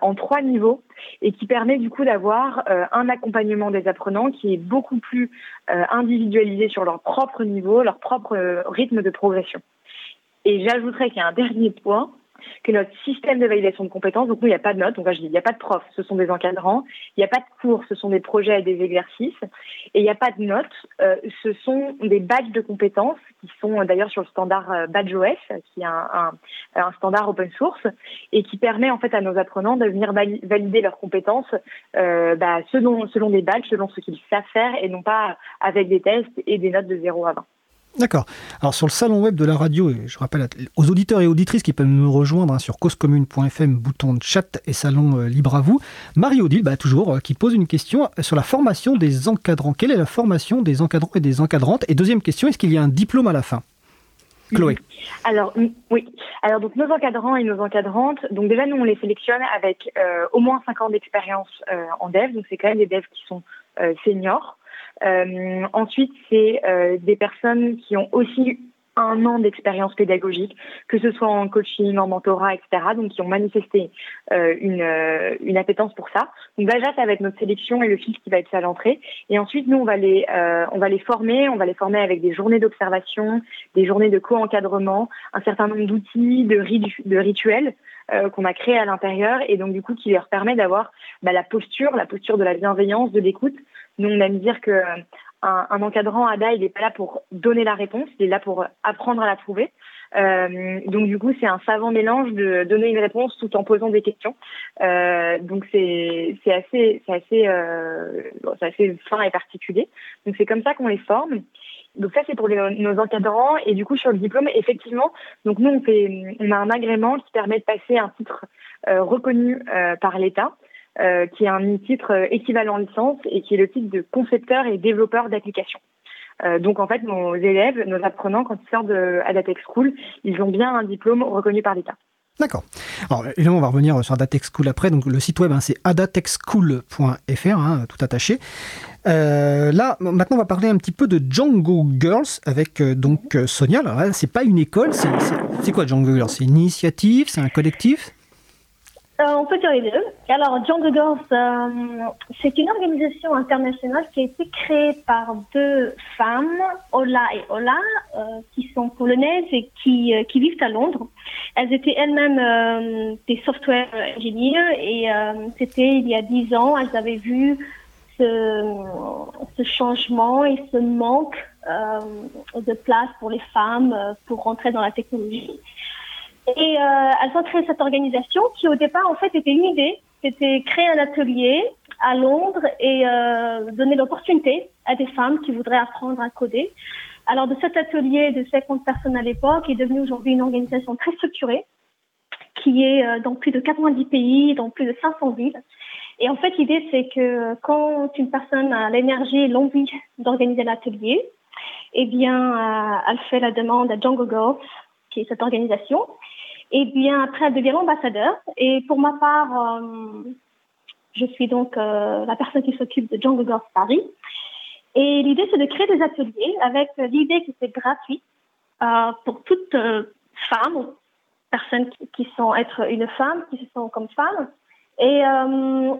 en trois niveaux et qui permet du coup d'avoir un accompagnement des apprenants qui est beaucoup plus individualisé sur leur propre niveau, leur propre rythme de progression. Et j'ajouterais qu'il y a un dernier point, que notre système de validation de compétences, donc nous, il n'y a pas de notes, donc là, je dis, il n'y a pas de profs, ce sont des encadrants, il n'y a pas de cours, ce sont des projets et des exercices, et il n'y a pas de notes, euh, ce sont des badges de compétences qui sont euh, d'ailleurs sur le standard euh, BadgeOS, qui est un, standard open source, et qui permet en fait à nos apprenants de venir valider leurs compétences bah, selon, selon des badges, selon ce qu'ils savent faire, et non pas avec des tests et des notes de 0 à 20. D'accord. Alors sur le salon web de la radio, je rappelle aux auditeurs et auditrices qui peuvent nous rejoindre hein, sur causecommune.fm, bouton de chat et salon euh, libre à vous, Marie-Odile, bah, toujours, euh, qui pose une question sur la formation des encadrants. Quelle est la formation des encadrants et des encadrantes? Et deuxième question, est-ce qu'il y a un diplôme à la fin? Chloé. Alors oui. Alors donc nos encadrants et nos encadrantes, donc déjà nous on les sélectionne avec euh, au moins 5 ans d'expérience en dev, donc c'est quand même des devs qui sont seniors. Euh, ensuite, c'est euh, des personnes qui ont aussi un an d'expérience pédagogique, que ce soit en coaching, en mentorat, etc. Donc, qui ont manifesté euh, une, euh, une appétence pour ça. Donc, déjà, ça va être notre sélection et le fil qui va être fait à l'entrée. Et ensuite, nous, on va les, euh, on va les former. On va les former avec des journées d'observation, des journées de co-encadrement, un certain nombre d'outils, de, de rituels euh, qu'on a créés à l'intérieur et donc, du coup, qui leur permet d'avoir bah, la posture, la posture de la bienveillance, de l'écoute, nous, on aime dire que euh, un, encadrant ADA, il n'est pas là pour donner la réponse, il est là pour apprendre à la trouver. Euh, donc du coup, c'est un savant mélange de donner une réponse tout en posant des questions. Euh, donc c'est c'est assez c'est assez euh, c'est assez fin et particulier. Donc c'est comme ça qu'on les forme. Donc ça c'est pour nos encadrants et du coup sur le diplôme effectivement donc nous on fait on a un agrément qui permet de passer un titre euh, reconnu euh, par l'État euh, qui est un titre euh, équivalent licence et qui est le titre de concepteur et développeur d'applications. Euh, donc en fait, nos élèves, nos apprenants, quand ils sortent de Adatech School, ils ont bien un diplôme reconnu par l'État. D'accord. Alors évidemment, on va revenir sur Adatech School après. Donc le site web, hein, c'est adatechschool.fr, hein, tout attaché. là, maintenant, on va parler un petit peu de Django Girls avec donc Sonia. Alors c'est pas une école, c'est quoi Django Girls? C'est une initiative, c'est un collectif? Euh, on peut dire les deux. Alors, Django Girls, euh, c'est une organisation internationale qui a été créée par deux femmes, Ola et Ola, euh, qui sont polonaises et qui, qui vivent à Londres. Elles étaient elles-mêmes des software engineers et c'était il y a dix ans, elles avaient vu ce, ce changement et ce manque de place pour les femmes pour rentrer dans la technologie. Et euh, elles ont créé cette organisation qui au départ en fait était une idée, c'était créer un atelier à Londres et euh, donner l'opportunité à des femmes qui voudraient apprendre à coder. Alors de cet atelier de 50 personnes à l'époque est devenu aujourd'hui une organisation très structurée qui est euh, dans plus de 90 pays, dans plus de 500 villes. Et en fait, l'idée, c'est que quand une personne a l'énergie et l'envie d'organiser l'atelier, eh bien, euh, elle fait la demande à Django Girls, qui est cette organisation, et bien après, elle devient l'ambassadeur. Et pour ma part, euh, je suis donc euh, la personne qui s'occupe de Jungle Girls Paris. Et l'idée, c'est de créer des ateliers avec l'idée que c'est gratuit euh, pour toute femme ou personne qui, qui, sont être une femme, qui se sont comme femme. Et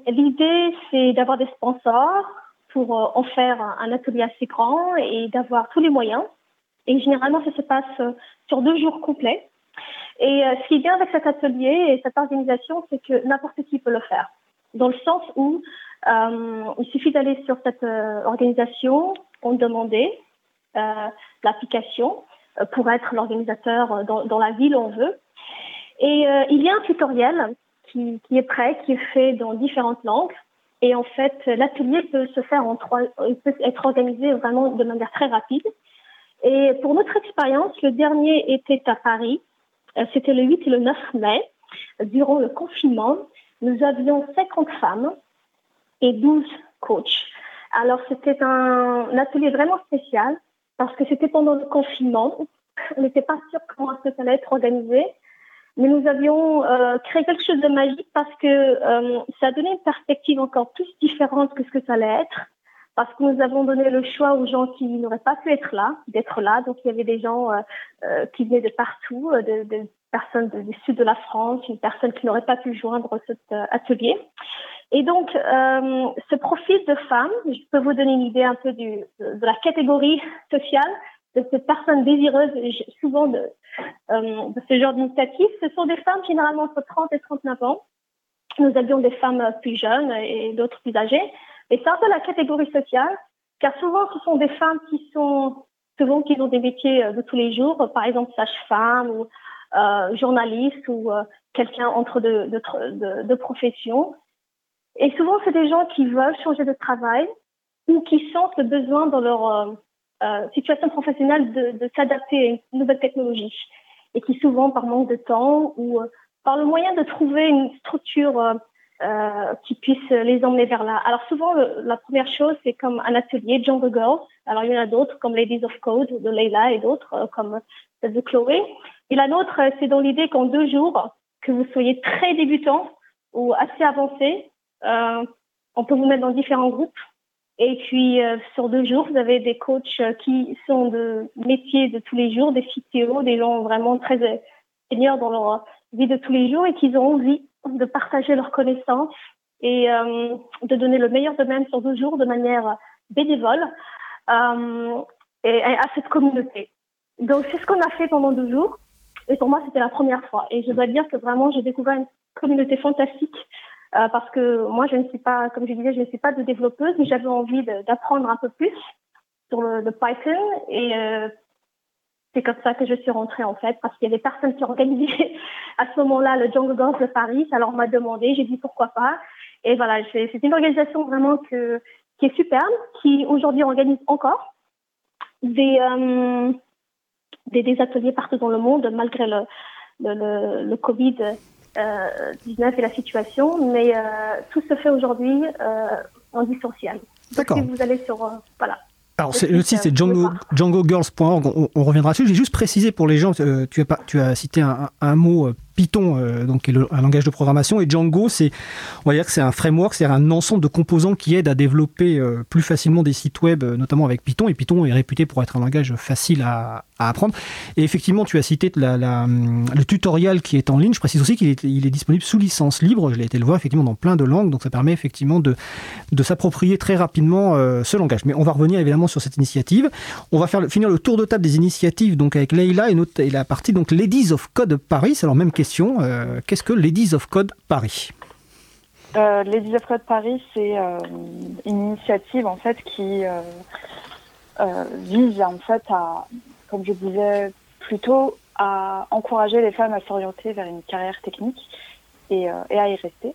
l'idée, c'est d'avoir des sponsors pour en faire un atelier assez grand et d'avoir tous les moyens. Et généralement, ça se passe sur deux jours complets. Et euh, ce qui est bien avec cet atelier et cette organisation, c'est que n'importe qui peut le faire. Dans le sens où euh, il suffit d'aller sur cette euh, organisation, on demander l'application pour être l'organisateur dans, dans, la ville où on veut. Et il y a un tutoriel qui, qui, est prêt, qui est fait dans différentes langues. Et en fait, l'atelier peut se faire en trois, il peut être organisé vraiment de manière très rapide. Et pour notre expérience, le dernier était à Paris euh, c'était le 8 et le 9 mai. Durant le confinement, nous avions 50 femmes et 12 coachs. Alors, c'était un, atelier vraiment spécial parce que c'était pendant le confinement. On n'était pas sûr comment ça allait être organisé. mais nous avions créé quelque chose de magique parce que ça a donné une perspective encore plus différente que ce que ça allait être parce que nous avons donné le choix aux gens qui n'auraient pas pu être là, d'être là. Donc il y avait des gens euh, euh, qui venaient de partout, euh, de, personnes du sud de la France, une personne qui n'aurait pas pu joindre cet atelier. Et donc ce profil de femmes, je peux vous donner une idée un peu de la catégorie sociale de ces personnes désireuses, souvent de, de ce genre d'initiative. Ce sont des femmes généralement entre 30 et 39 ans. Nous avions des femmes plus jeunes et d'autres plus âgées. Et un peu la catégorie sociale, car souvent ce sont des femmes qui sont souvent qui ont des métiers euh, de tous les jours, par exemple sage-femme ou euh, journaliste ou euh, quelqu'un entre deux de, de, de professions. Et souvent c'est des gens qui veulent changer de travail ou qui sentent le besoin dans leur euh, euh situation professionnelle de, de s'adapter à une nouvelle technologie et qui souvent par manque de temps ou par le moyen de trouver une structure euh, qui puissent les emmener vers là. Alors souvent, la première chose, c'est comme un atelier Jungle Girls. Alors il y en a d'autres comme Ladies of Code de Leila et d'autres euh, comme celle de Chloé. Et la nôtre, euh, c'est dans l'idée qu'en deux jours, que vous soyez très débutant ou assez avancé, euh, on peut vous mettre dans différents groupes. Et puis sur deux jours, vous avez des coachs qui sont de métiers de tous les jours, des CTO, des gens vraiment très seniors dans leur vie de tous les jours et qui ont envie de partager leurs connaissances et euh, de donner le meilleur d'eux-mêmes sur deux jours de manière bénévole euh, et, à cette communauté. Donc c'est ce qu'on a fait pendant deux jours et pour moi c'était la première fois et je dois dire que vraiment j'ai découvert une communauté fantastique euh, parce que moi je ne suis pas, comme je disais, je ne suis pas de développeuse mais j'avais envie d'apprendre un peu plus sur le, le Python et euh, c'est comme ça que je suis rentrée en fait, parce qu'il y avait personne qui organisait à ce moment-là le Jungle Girls de Paris. Alors on m'a demandé, j'ai dit pourquoi pas. Et voilà, c'est une organisation vraiment que, qui est superbe, qui aujourd'hui organise encore des, euh, des, des, ateliers partout dans le monde, malgré le, le, le, le Covid. Euh, 19 et la situation, mais euh, tout se fait aujourd'hui en distanciel. D'accord. Si vous allez sur, voilà, alors le site c'est Django, djangogirls.org, on, on, reviendra dessus. J'ai juste précisé pour les gens, euh, tu, as pas, tu as cité un, un mot euh, Python, euh, donc est un langage de programmation, et Django, c'est, on va dire que c'est un framework, c'est un ensemble de composants qui aident à développer euh, plus facilement des sites web, euh, notamment avec Python. Et Python est réputé pour être un langage facile à, apprendre. Et effectivement, tu as cité le tutoriel qui est en ligne. Je précise aussi qu'il est, disponible sous licence libre. Je l'ai été le voir effectivement dans plein de langues, donc ça permet effectivement de, s'approprier très rapidement ce langage. Mais on va revenir évidemment sur cette initiative. On va faire finir le tour de table des initiatives donc avec Leïla et, et la partie donc Ladies of Code Paris. Alors même question euh, qu'est-ce que Ladies of Code Paris euh, Ladies of Code Paris, c'est euh, une initiative en fait qui vise en fait à, comme je disais plus tôt, à encourager les femmes à s'orienter vers une carrière technique et, à y rester.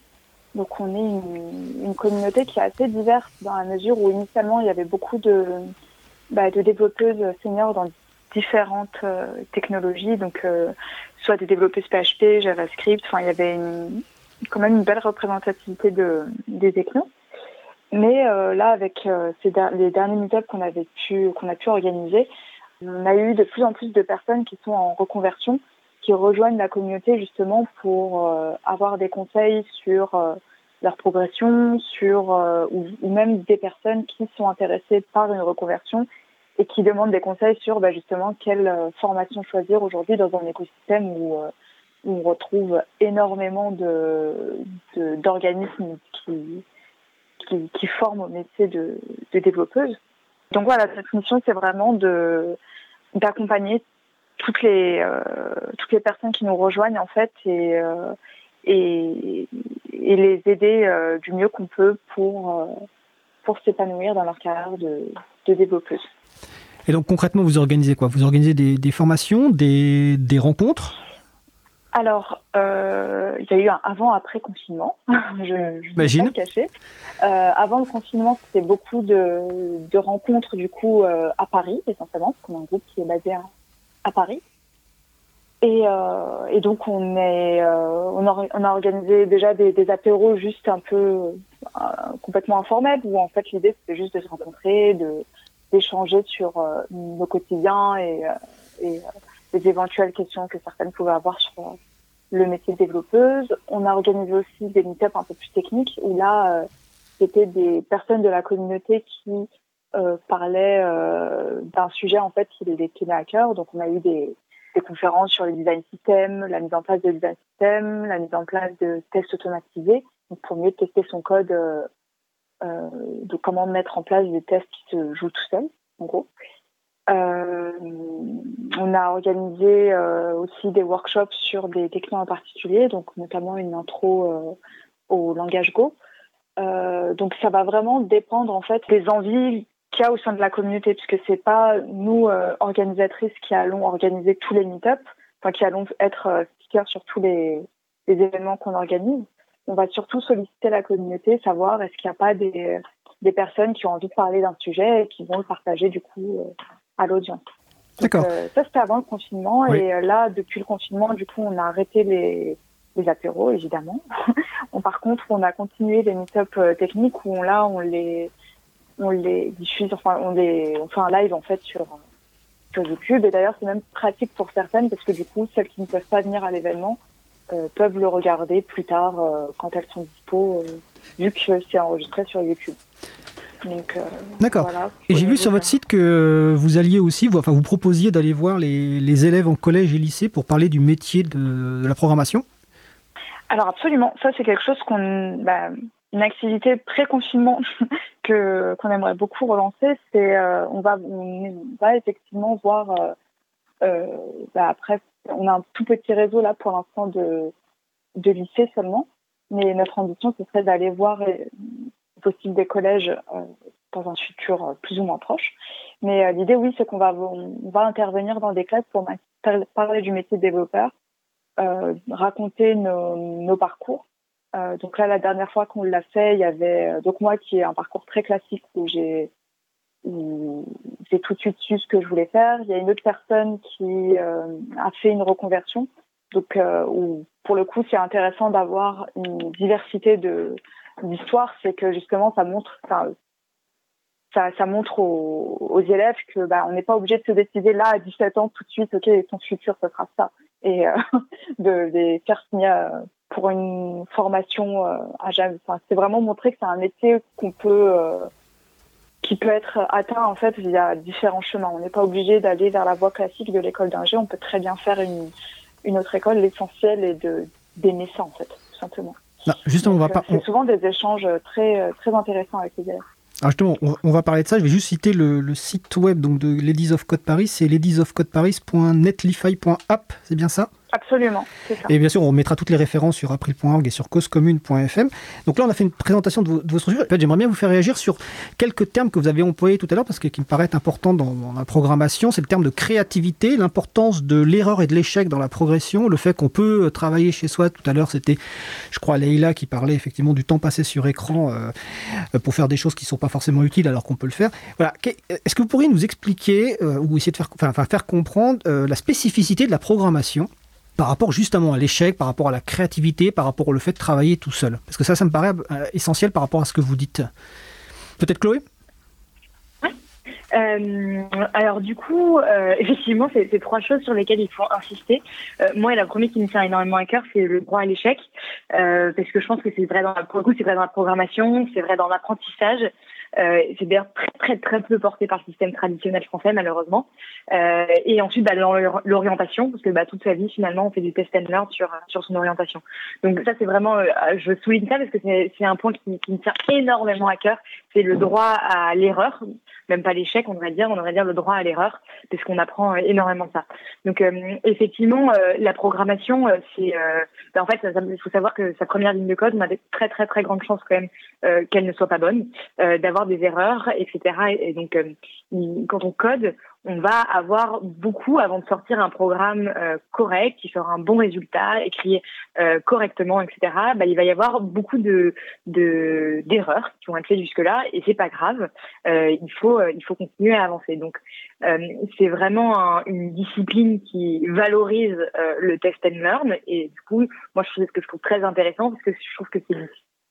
Donc on est une, communauté qui est assez diverse dans la mesure où initialement il y avait beaucoup de, bah, développeuses seniors dans différentes technologies, donc soit des développeurs PHP, JavaScript, enfin il y avait quand même une belle représentativité de, des technos. Mais euh, là, avec euh, les derniers meetups qu'on avait a pu organiser, on a eu de plus en plus de personnes qui sont en reconversion, qui rejoignent la communauté justement pour euh, avoir des conseils sur leur progression, sur ou, même des personnes qui sont intéressées par une reconversion et qui demandent des conseils sur bah, justement quelle euh, formation choisir aujourd'hui dans un écosystème où, euh, on retrouve énormément de d'organismes qui, qui, qui, forment au métier de, développeuse. Donc voilà, cette mission, c'est vraiment d'accompagner toutes les euh, toutes les personnes qui nous rejoignent en fait et et, les aider du mieux qu'on peut pour pour s'épanouir dans leur carrière de développeuse. Et donc concrètement, vous organisez quoi? Vous organisez des, des formations, des, des rencontres? Alors, euh, il y a eu un avant-après confinement. je ne vais pas le cacher. Euh, avant le confinement, c'était beaucoup de, de, rencontres du coup euh, à Paris essentiellement, parce qu'on a un groupe qui est basé à, à Paris. Et, euh, et, donc on est, on a, on, a, organisé déjà des, des apéros juste un peu complètement informels, où en fait l'idée c'était juste de se rencontrer, de d'échanger sur euh, nos quotidiens et, euh, euh, les éventuelles questions que certaines pouvaient avoir sur le métier de développeuse. On a organisé aussi des meet un peu plus techniques où là, c'était des personnes de la communauté qui parlaient d'un sujet en fait qui les tenait à cœur. Donc on a eu des, conférences sur le design system, la mise en place de design system, la mise en place de tests automatisés pour mieux tester son code, euh, de comment mettre en place des tests qui se jouent tout seuls, en gros. Euh, on a organisé aussi des workshops sur des technos en particulier, donc notamment une intro au langage Go. donc ça va vraiment dépendre en fait des envies qu'il y a au sein de la communauté, puisque c'est pas nous euh, organisatrices qui allons organiser tous les meet-up, enfin qui allons être euh, speakers sur tous les événements qu'on organise. On va surtout solliciter la communauté, savoir est-ce qu'il n'y a pas des, des personnes qui ont envie de parler d'un sujet et qui vont le partager du coup euh, à l'audience. D'accord. ça c'était avant le confinement et là depuis le confinement du coup on a arrêté les les apéros évidemment. on, par contre on a continué les meet-up techniques où on, là on les on les diffuse, enfin on les, on fait un live en fait sur sur YouTube. Et d'ailleurs c'est même pratique pour certaines parce que du coup celles qui ne peuvent pas venir à l'événement euh, peuvent le regarder plus tard euh, quand elles sont dispo, euh, vu que c'est enregistré sur YouTube. D'accord. et j'ai vu sur votre site que vous alliez aussi, vous, enfin vous proposiez d'aller voir les, les, élèves en collège et lycée pour parler du métier de, de la programmation. Alors absolument, ça c'est quelque chose qu'on, bah, une activité pré-confinement que qu'on aimerait beaucoup relancer, c'est euh, on va on va effectivement voir euh, euh, bah après on a un tout petit réseau là pour l'instant de de lycée seulement, mais notre ambition ce serait d'aller voir possible des collèges dans un futur plus ou moins proche. Mais l'idée oui c'est qu'on va on va intervenir dans des classes pour parler du métier de développeur, raconter nos, nos parcours euh, donc là, la dernière fois qu'on l'a fait, il y avait euh, donc moi qui ai un parcours très classique où j'ai j'ai tout de suite su ce que je voulais faire. Il y a une autre personne qui euh, a fait une reconversion. Donc où, pour le coup, c'est intéressant d'avoir une diversité de d'histoires, c'est que justement ça montre ça, montre aux, élèves que bah, on n'est pas obligé de se décider là à 17 ans tout de suite, ok, ton futur ce sera ça, et de les faire signer pour une formation euh, à jamais. C'est vraiment montrer que c'est un métier qu'on peut euh, qui peut être atteint en fait via différents chemins. On n'est pas obligé d'aller vers la voie classique de l'école d'ingé. On peut très bien faire une, une autre école. L'essentiel est de d'aimer ça en fait, tout simplement. justement, on va pas. C'est souvent des échanges très très intéressants avec les élèves. Alors justement, on, va parler de ça. Je vais juste citer le, site web donc de Ladies of Code Paris. C'est ladiesofcodeparis.netlify.app. C'est bien ça? Absolument, Et bien sûr, on mettra toutes les références sur april.org et sur causecommune.fm. Donc là, on a fait une présentation de, votre structure. J'aimerais bien vous faire réagir sur quelques termes que vous avez employés tout à l'heure, parce que qui me paraissent importants dans, la programmation. C'est le terme de créativité, l'importance de l'erreur et de l'échec dans la progression, le fait qu'on peut travailler chez soi. Tout à l'heure, c'était, je crois, Leïla qui parlait effectivement du temps passé sur écran euh, pour faire des choses qui ne sont pas forcément utiles alors qu'on peut le faire. Voilà. Est-ce que vous pourriez nous expliquer euh, ou essayer de faire, enfin, faire comprendre euh, la spécificité de la programmation par rapport justement à l'échec, par rapport à la créativité, par rapport au fait de travailler tout seul. Parce que ça, ça me paraît euh, essentiel par rapport à ce que vous dites. Peut-être Chloé? Euh, alors du coup, euh, effectivement, c'est trois choses sur lesquelles il faut insister. moi, la première qui me tient énormément à cœur, c'est le droit à l'échec, parce que je pense que c'est vrai dans la, pour le coup, c'est vrai dans la programmation, c'est vrai dans l'apprentissage, c'est d'ailleurs très, très, très peu porté par le système traditionnel français, malheureusement. Euh, et ensuite, bah, l'orientation, parce que bah, toute sa vie, finalement, on fait du test and learn sur, sur son orientation. Donc ça, c'est vraiment, euh, je souligne ça parce que c'est un point qui, qui me tient énormément à cœur. C'est le droit à l'erreur, même pas l'échec, on devrait dire, on devrait dire le droit à l'erreur, parce qu'on apprend énormément de ça. Donc effectivement, la programmation, c'est, bah, en fait, il faut savoir que sa première ligne de code, on a des très très très grandes chances quand même qu'elle ne soit pas bonne, d'avoir des erreurs, etc. Et donc, euh, quand on code, on va avoir beaucoup avant de sortir un programme euh, correct qui fera un bon résultat, écrit euh, correctement, etc. Bah, il va y avoir beaucoup de d'erreurs qui vont être faites jusque-là et c'est pas grave. il faut il faut continuer à avancer. Donc c'est vraiment une discipline qui valorise le test and learn et du coup moi je trouve ce que je trouve très intéressant parce que je trouve que c'est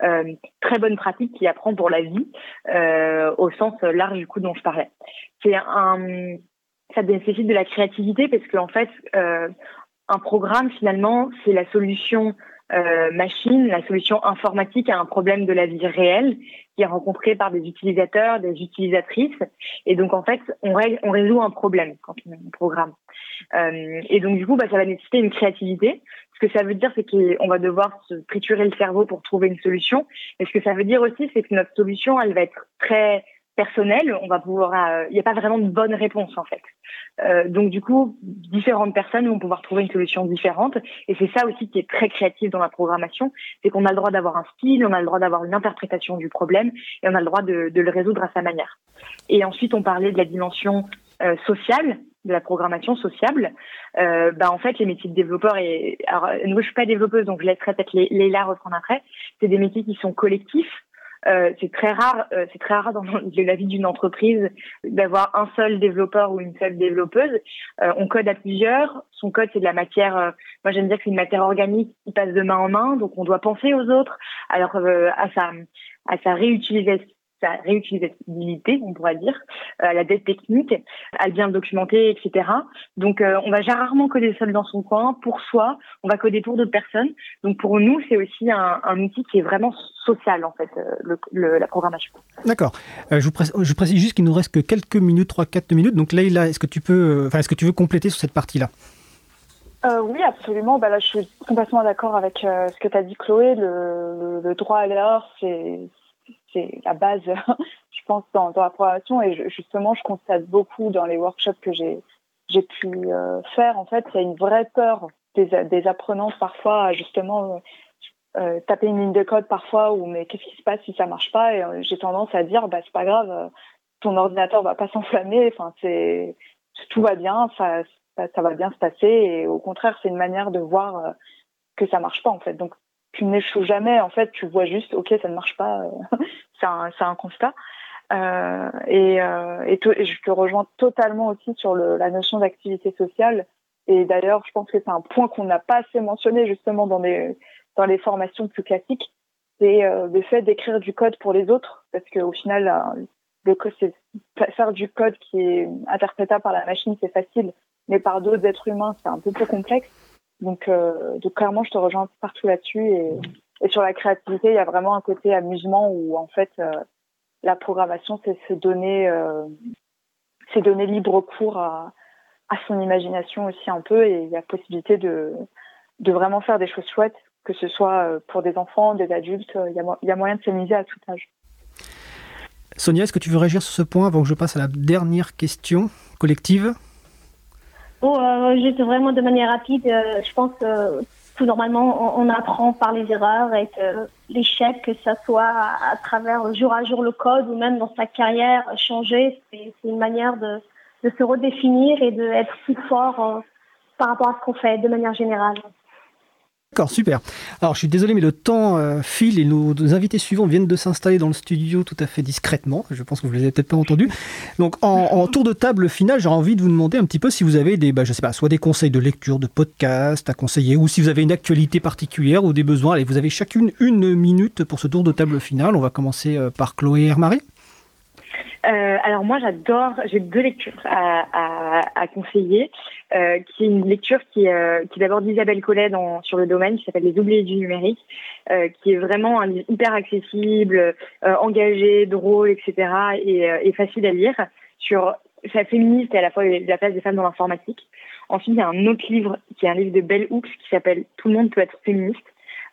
euh, très bonne pratique qui apprend pour la vie euh, au sens large du coup dont je parlais. C'est un ça nécessite de la créativité parce qu'en fait, euh, un programme, finalement, c'est la solution euh, machine, la solution informatique à un problème de la vie réelle qui est rencontré par des utilisateurs, des utilisatrices. Et donc, en fait, on, résout un problème quand on programme. Euh, et donc, du coup, bah, ça va nécessiter une créativité. Ce que ça veut dire, c'est qu'on va devoir se triturer le cerveau pour trouver une solution. Et ce que ça veut dire aussi, c'est que notre solution, elle va être très personnel, on va pouvoir, euh, il n'y a pas vraiment de bonne réponse en fait. Euh, donc du coup, différentes personnes vont pouvoir trouver une solution différente, et c'est ça aussi qui est très créatif dans la programmation, c'est qu'on a le droit d'avoir un style, on a le droit d'avoir une interprétation du problème, et on a le droit de, le résoudre à sa manière. Et ensuite, on parlait de la dimension euh, sociale, de la programmation sociable. Euh, bah en fait, les métiers de développeur et alors, moi je suis pas développeuse, donc je laisserai peut-être Léla reprendre après. C'est des métiers qui sont collectifs euh, c'est très rare, euh, c'est très rare dans la vie d'une entreprise d'avoir un seul développeur ou une seule développeuse. Euh, on code à plusieurs. Son code c'est de la matière. moi j'aime dire que c'est une matière organique qui passe de main en main, donc on doit penser aux autres, alors à sa à sa réutilisation sa réutilisabilité, on pourrait dire, euh, la dette technique, à bien documenter, etc. Donc, euh, on va rarement coder seul dans son coin, pour soi, on va coder pour d'autres personnes. Donc, pour nous, c'est aussi un, outil qui est vraiment social, en fait, euh, la programmation. D'accord. je, vous je précise juste qu'il nous reste que quelques minutes, 3-4 minutes. Donc, Leïla, est-ce que tu peux, enfin, est-ce que tu veux compléter sur cette partie-là? Oui, absolument. Bah là, je suis complètement d'accord avec ce que tu as dit, Chloé. Le, le droit à l'erreur, c'est c'est la base, je pense, dans, la programmation. Et justement, je constate beaucoup dans les workshops que j'ai j'ai pu euh, faire. En fait, il y a une vraie peur des, apprenants parfois, justement. Euh, euh, taper une ligne de code parfois ou mais qu'est-ce qui se passe si ça marche pas? Et j'ai tendance à dire bah c'est pas grave ton ordinateur va pas s'enflammer enfin c'est tout va bien ça, ça, ça va bien se passer et au contraire c'est une manière de voir que ça marche pas en fait donc tu n'échoues jamais. En fait, tu vois juste, ok, ça ne marche pas. Euh, c'est un, un, constat. Euh, et, euh, et, et, je te rejoins totalement aussi sur le, la notion d'activité sociale. Et d'ailleurs, je pense que c'est un point qu'on n'a pas assez mentionné justement dans les dans les formations plus classiques, c'est euh, le fait d'écrire du code pour les autres, parce qu'au final, le c'est faire du code qui est interprétable par la machine, c'est facile, mais par d'autres êtres humains, c'est un peu plus complexe. Donc, euh, donc clairement, je te rejoins partout là-dessus. Et, sur la créativité, il y a vraiment un côté amusement où en fait, euh, la programmation, c'est se donner, euh, c'est donner libre cours à, son imagination aussi un peu. Et il y a possibilité de, vraiment faire des choses chouettes, que ce soit pour des enfants, des adultes. Il y a, il y a moyen de s'amuser à tout âge. Sonia, est-ce que tu veux réagir sur ce point avant que je passe à la dernière question collective? Oh, euh, juste vraiment de manière rapide, euh, je pense que tout normalement, on, apprend par les erreurs et que l'échec, que ça soit à, travers jour à jour le code ou même dans sa carrière, changer, c'est une manière de, de, se redéfinir et d'être plus fort euh, par rapport à ce qu'on fait de manière générale. D'accord, super. Alors, je suis désolé, mais le temps euh, file et nos, invités suivants viennent de s'installer dans le studio tout à fait discrètement. Je pense que vous ne les avez peut-être pas entendus. Donc, en, tour de table final, j'ai envie de vous demander un petit peu si vous avez des, bah, je sais pas, soit des conseils de lecture, de podcast à conseiller, ou si vous avez une actualité particulière ou des besoins. Allez, vous avez chacune une minute pour ce tour de table final. On va commencer euh, par Chloé Marie. Euh, alors moi j'adore, j'ai deux lectures à, à, à conseiller, euh, qui est une lecture qui, euh, qui est d'abord d'Isabelle Collet dans, sur le domaine, qui s'appelle Les oubliés du numérique, euh, qui est vraiment un livre hyper accessible, euh, engagé, drôle, etc. et, euh, et facile à lire sur sa féministe et à la fois la place des femmes dans l'informatique. Ensuite il y a un autre livre qui est un livre de Bell Hooks qui s'appelle Tout le monde peut être féministe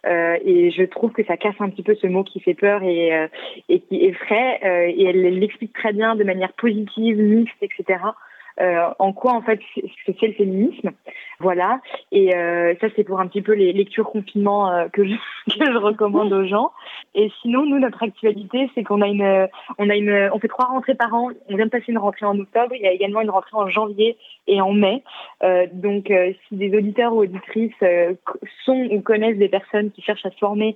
euh, et je trouve que ça casse un petit peu ce mot qui fait peur et, euh, qui effraie. Euh, et elle l'explique très bien de manière positive, mixte, etc. Euh, en quoi en fait ce c'est le féminisme. Voilà. Et euh, ça c'est pour un petit peu les lectures confinement euh, que, je, que je recommande aux gens. Et sinon nous notre actualité c'est qu'on a une on a une on fait trois rentrées par an. On vient de passer une rentrée en octobre. Il y a également une rentrée en janvier et en mai. donc si des auditeurs ou auditrices sont ou connaissent des personnes qui cherchent à se former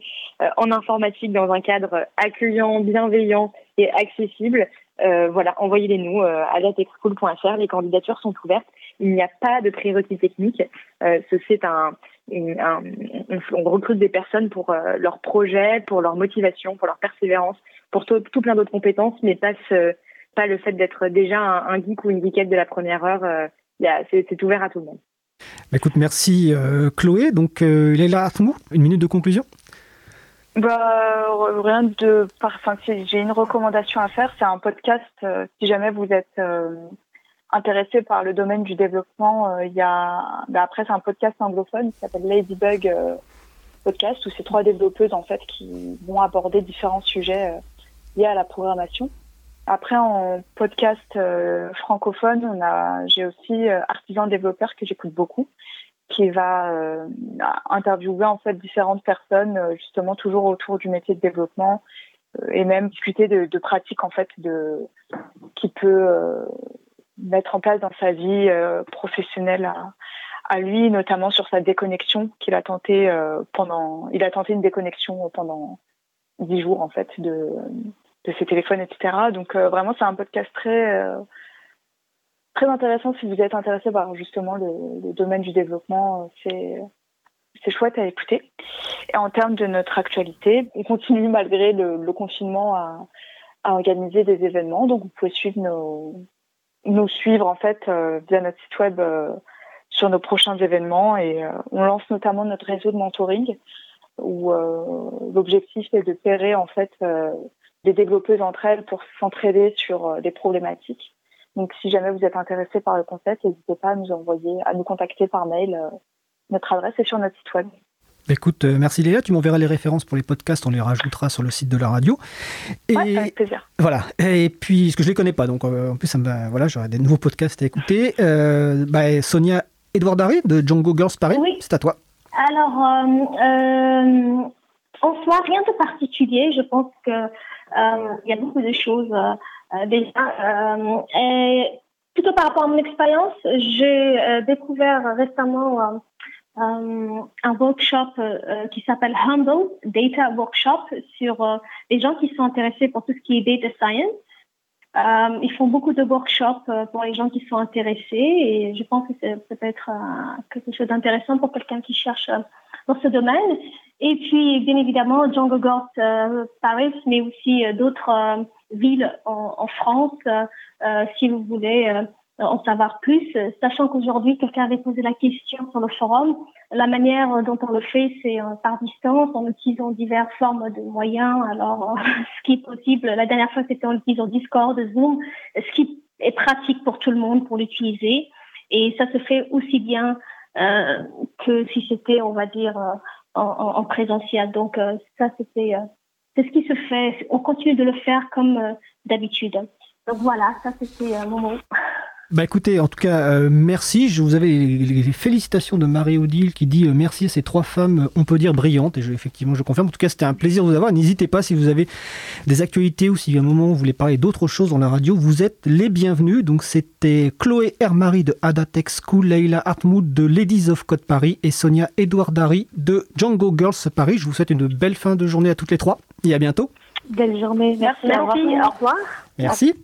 en informatique dans un cadre accueillant, bienveillant et accessible, euh, voilà, envoyez-les nous euh, à latexcool.fr. Les candidatures sont ouvertes. Il n'y a pas de prérequis techniques. Euh, c'est un, on, recrute des personnes pour euh, leur projet, pour leur motivation, pour leur persévérance, pour tout, plein d'autres compétences, mais pas pas le fait d'être déjà un, geek ou une geekette de la première heure. C'est ouvert à tout le monde. Écoute, merci Chloé. Donc, Leila Atmou, une minute de conclusion bah, rien de. Enfin, si j'ai une recommandation à faire, c'est un podcast. si jamais vous êtes intéressé par le domaine du développement, il y a. Bah, après, c'est un podcast anglophone qui s'appelle Ladybug podcast où c'est trois développeuses en fait qui vont aborder différents sujets euh, liés à la programmation. Après en podcast euh, francophone, on a j'ai aussi euh, artisan développeur que j'écoute beaucoup qui va interviewer en fait différentes personnes justement toujours autour du métier de développement et même discuter de, pratiques en fait de qui peut mettre en place dans sa vie professionnelle à, lui, notamment sur sa déconnexion qu'il a tenté euh, pendant. Il a tenté une déconnexion pendant dix jours en fait de, de ses téléphones, etc. Donc euh, vraiment, c'est un podcast très euh, très intéressant si vous êtes intéressé par justement le, domaine du développement. C'est c'est chouette à écouter. Et en termes de notre actualité, on continue malgré le, confinement à, à, organiser des événements. Donc vous pouvez suivre nos nous suivre en fait via notre site web sur nos prochains événements et euh, on lance notamment notre réseau de mentoring où euh, l'objectif est de pairer en fait euh, des développeuses entre elles pour s'entraider sur des problématiques. Donc si jamais vous êtes intéressé par le concept, n'hésitez pas à nous envoyer, à nous contacter par mail. Notre adresse est sur notre site web. Écoute, merci Léa, tu m'enverras les références pour les podcasts, on les rajoutera sur le site de la radio. Et avec plaisir. Voilà. Et puis, ce que je les connais pas, donc en plus, ça me, voilà, j'aurai des nouveaux podcasts à écouter. bah, Sonia Edouard Darry de Django Girls Paris, oui. c'est à toi. Alors, euh, euh, en soi, rien de particulier. Je pense que euh, il y a beaucoup de choses euh, déjà. et plutôt par rapport à mon expérience, j'ai découvert récemment un workshop qui s'appelle Humble Data Workshop sur les gens qui sont intéressés pour tout ce qui est data science. Euh, ils font beaucoup de workshops euh, pour les gens qui sont intéressés et je pense que ça peut être euh, quelque chose d'intéressant pour quelqu'un qui cherche euh, dans ce domaine. Et puis, bien évidemment, Django Girls Paris, mais aussi d'autres villes en, France, si vous voulez en savoir plus, sachant qu'aujourd'hui, quelqu'un avait posé la question sur le forum. La manière dont on le fait, c'est euh, par distance, en utilisant diverses formes de moyens. Alors, ce qui est possible, la dernière fois, c'était en utilisant Discord, Zoom, ce qui est pratique pour tout le monde pour l'utiliser. Et ça se fait aussi bien euh, que si c'était, on va dire, euh, en, en, présentiel. Donc, euh, ça, c'était, c'est ce qui se fait. On continue de le faire comme d'habitude. Donc voilà, ça, c'était mon mot. Bah écoutez, en tout cas, euh, merci. Je vous avais les, félicitations de Marie-Odile qui dit euh, merci à ces trois femmes, euh, on peut dire brillantes. Et je, effectivement, je confirme. En tout cas, c'était un plaisir de vous avoir. N'hésitez pas si vous avez des actualités ou si à un moment vous voulez parler d'autres choses dans la radio, vous êtes les bienvenus. Donc c'était Chloé Hermary de Adatech School, Leila Hartmut de Ladies of Code Paris et Sonia Edouardari de Django Girls Paris. Je vous souhaite une belle fin de journée à toutes les trois et à bientôt. Belle journée. Merci. Merci. Au revoir. Merci.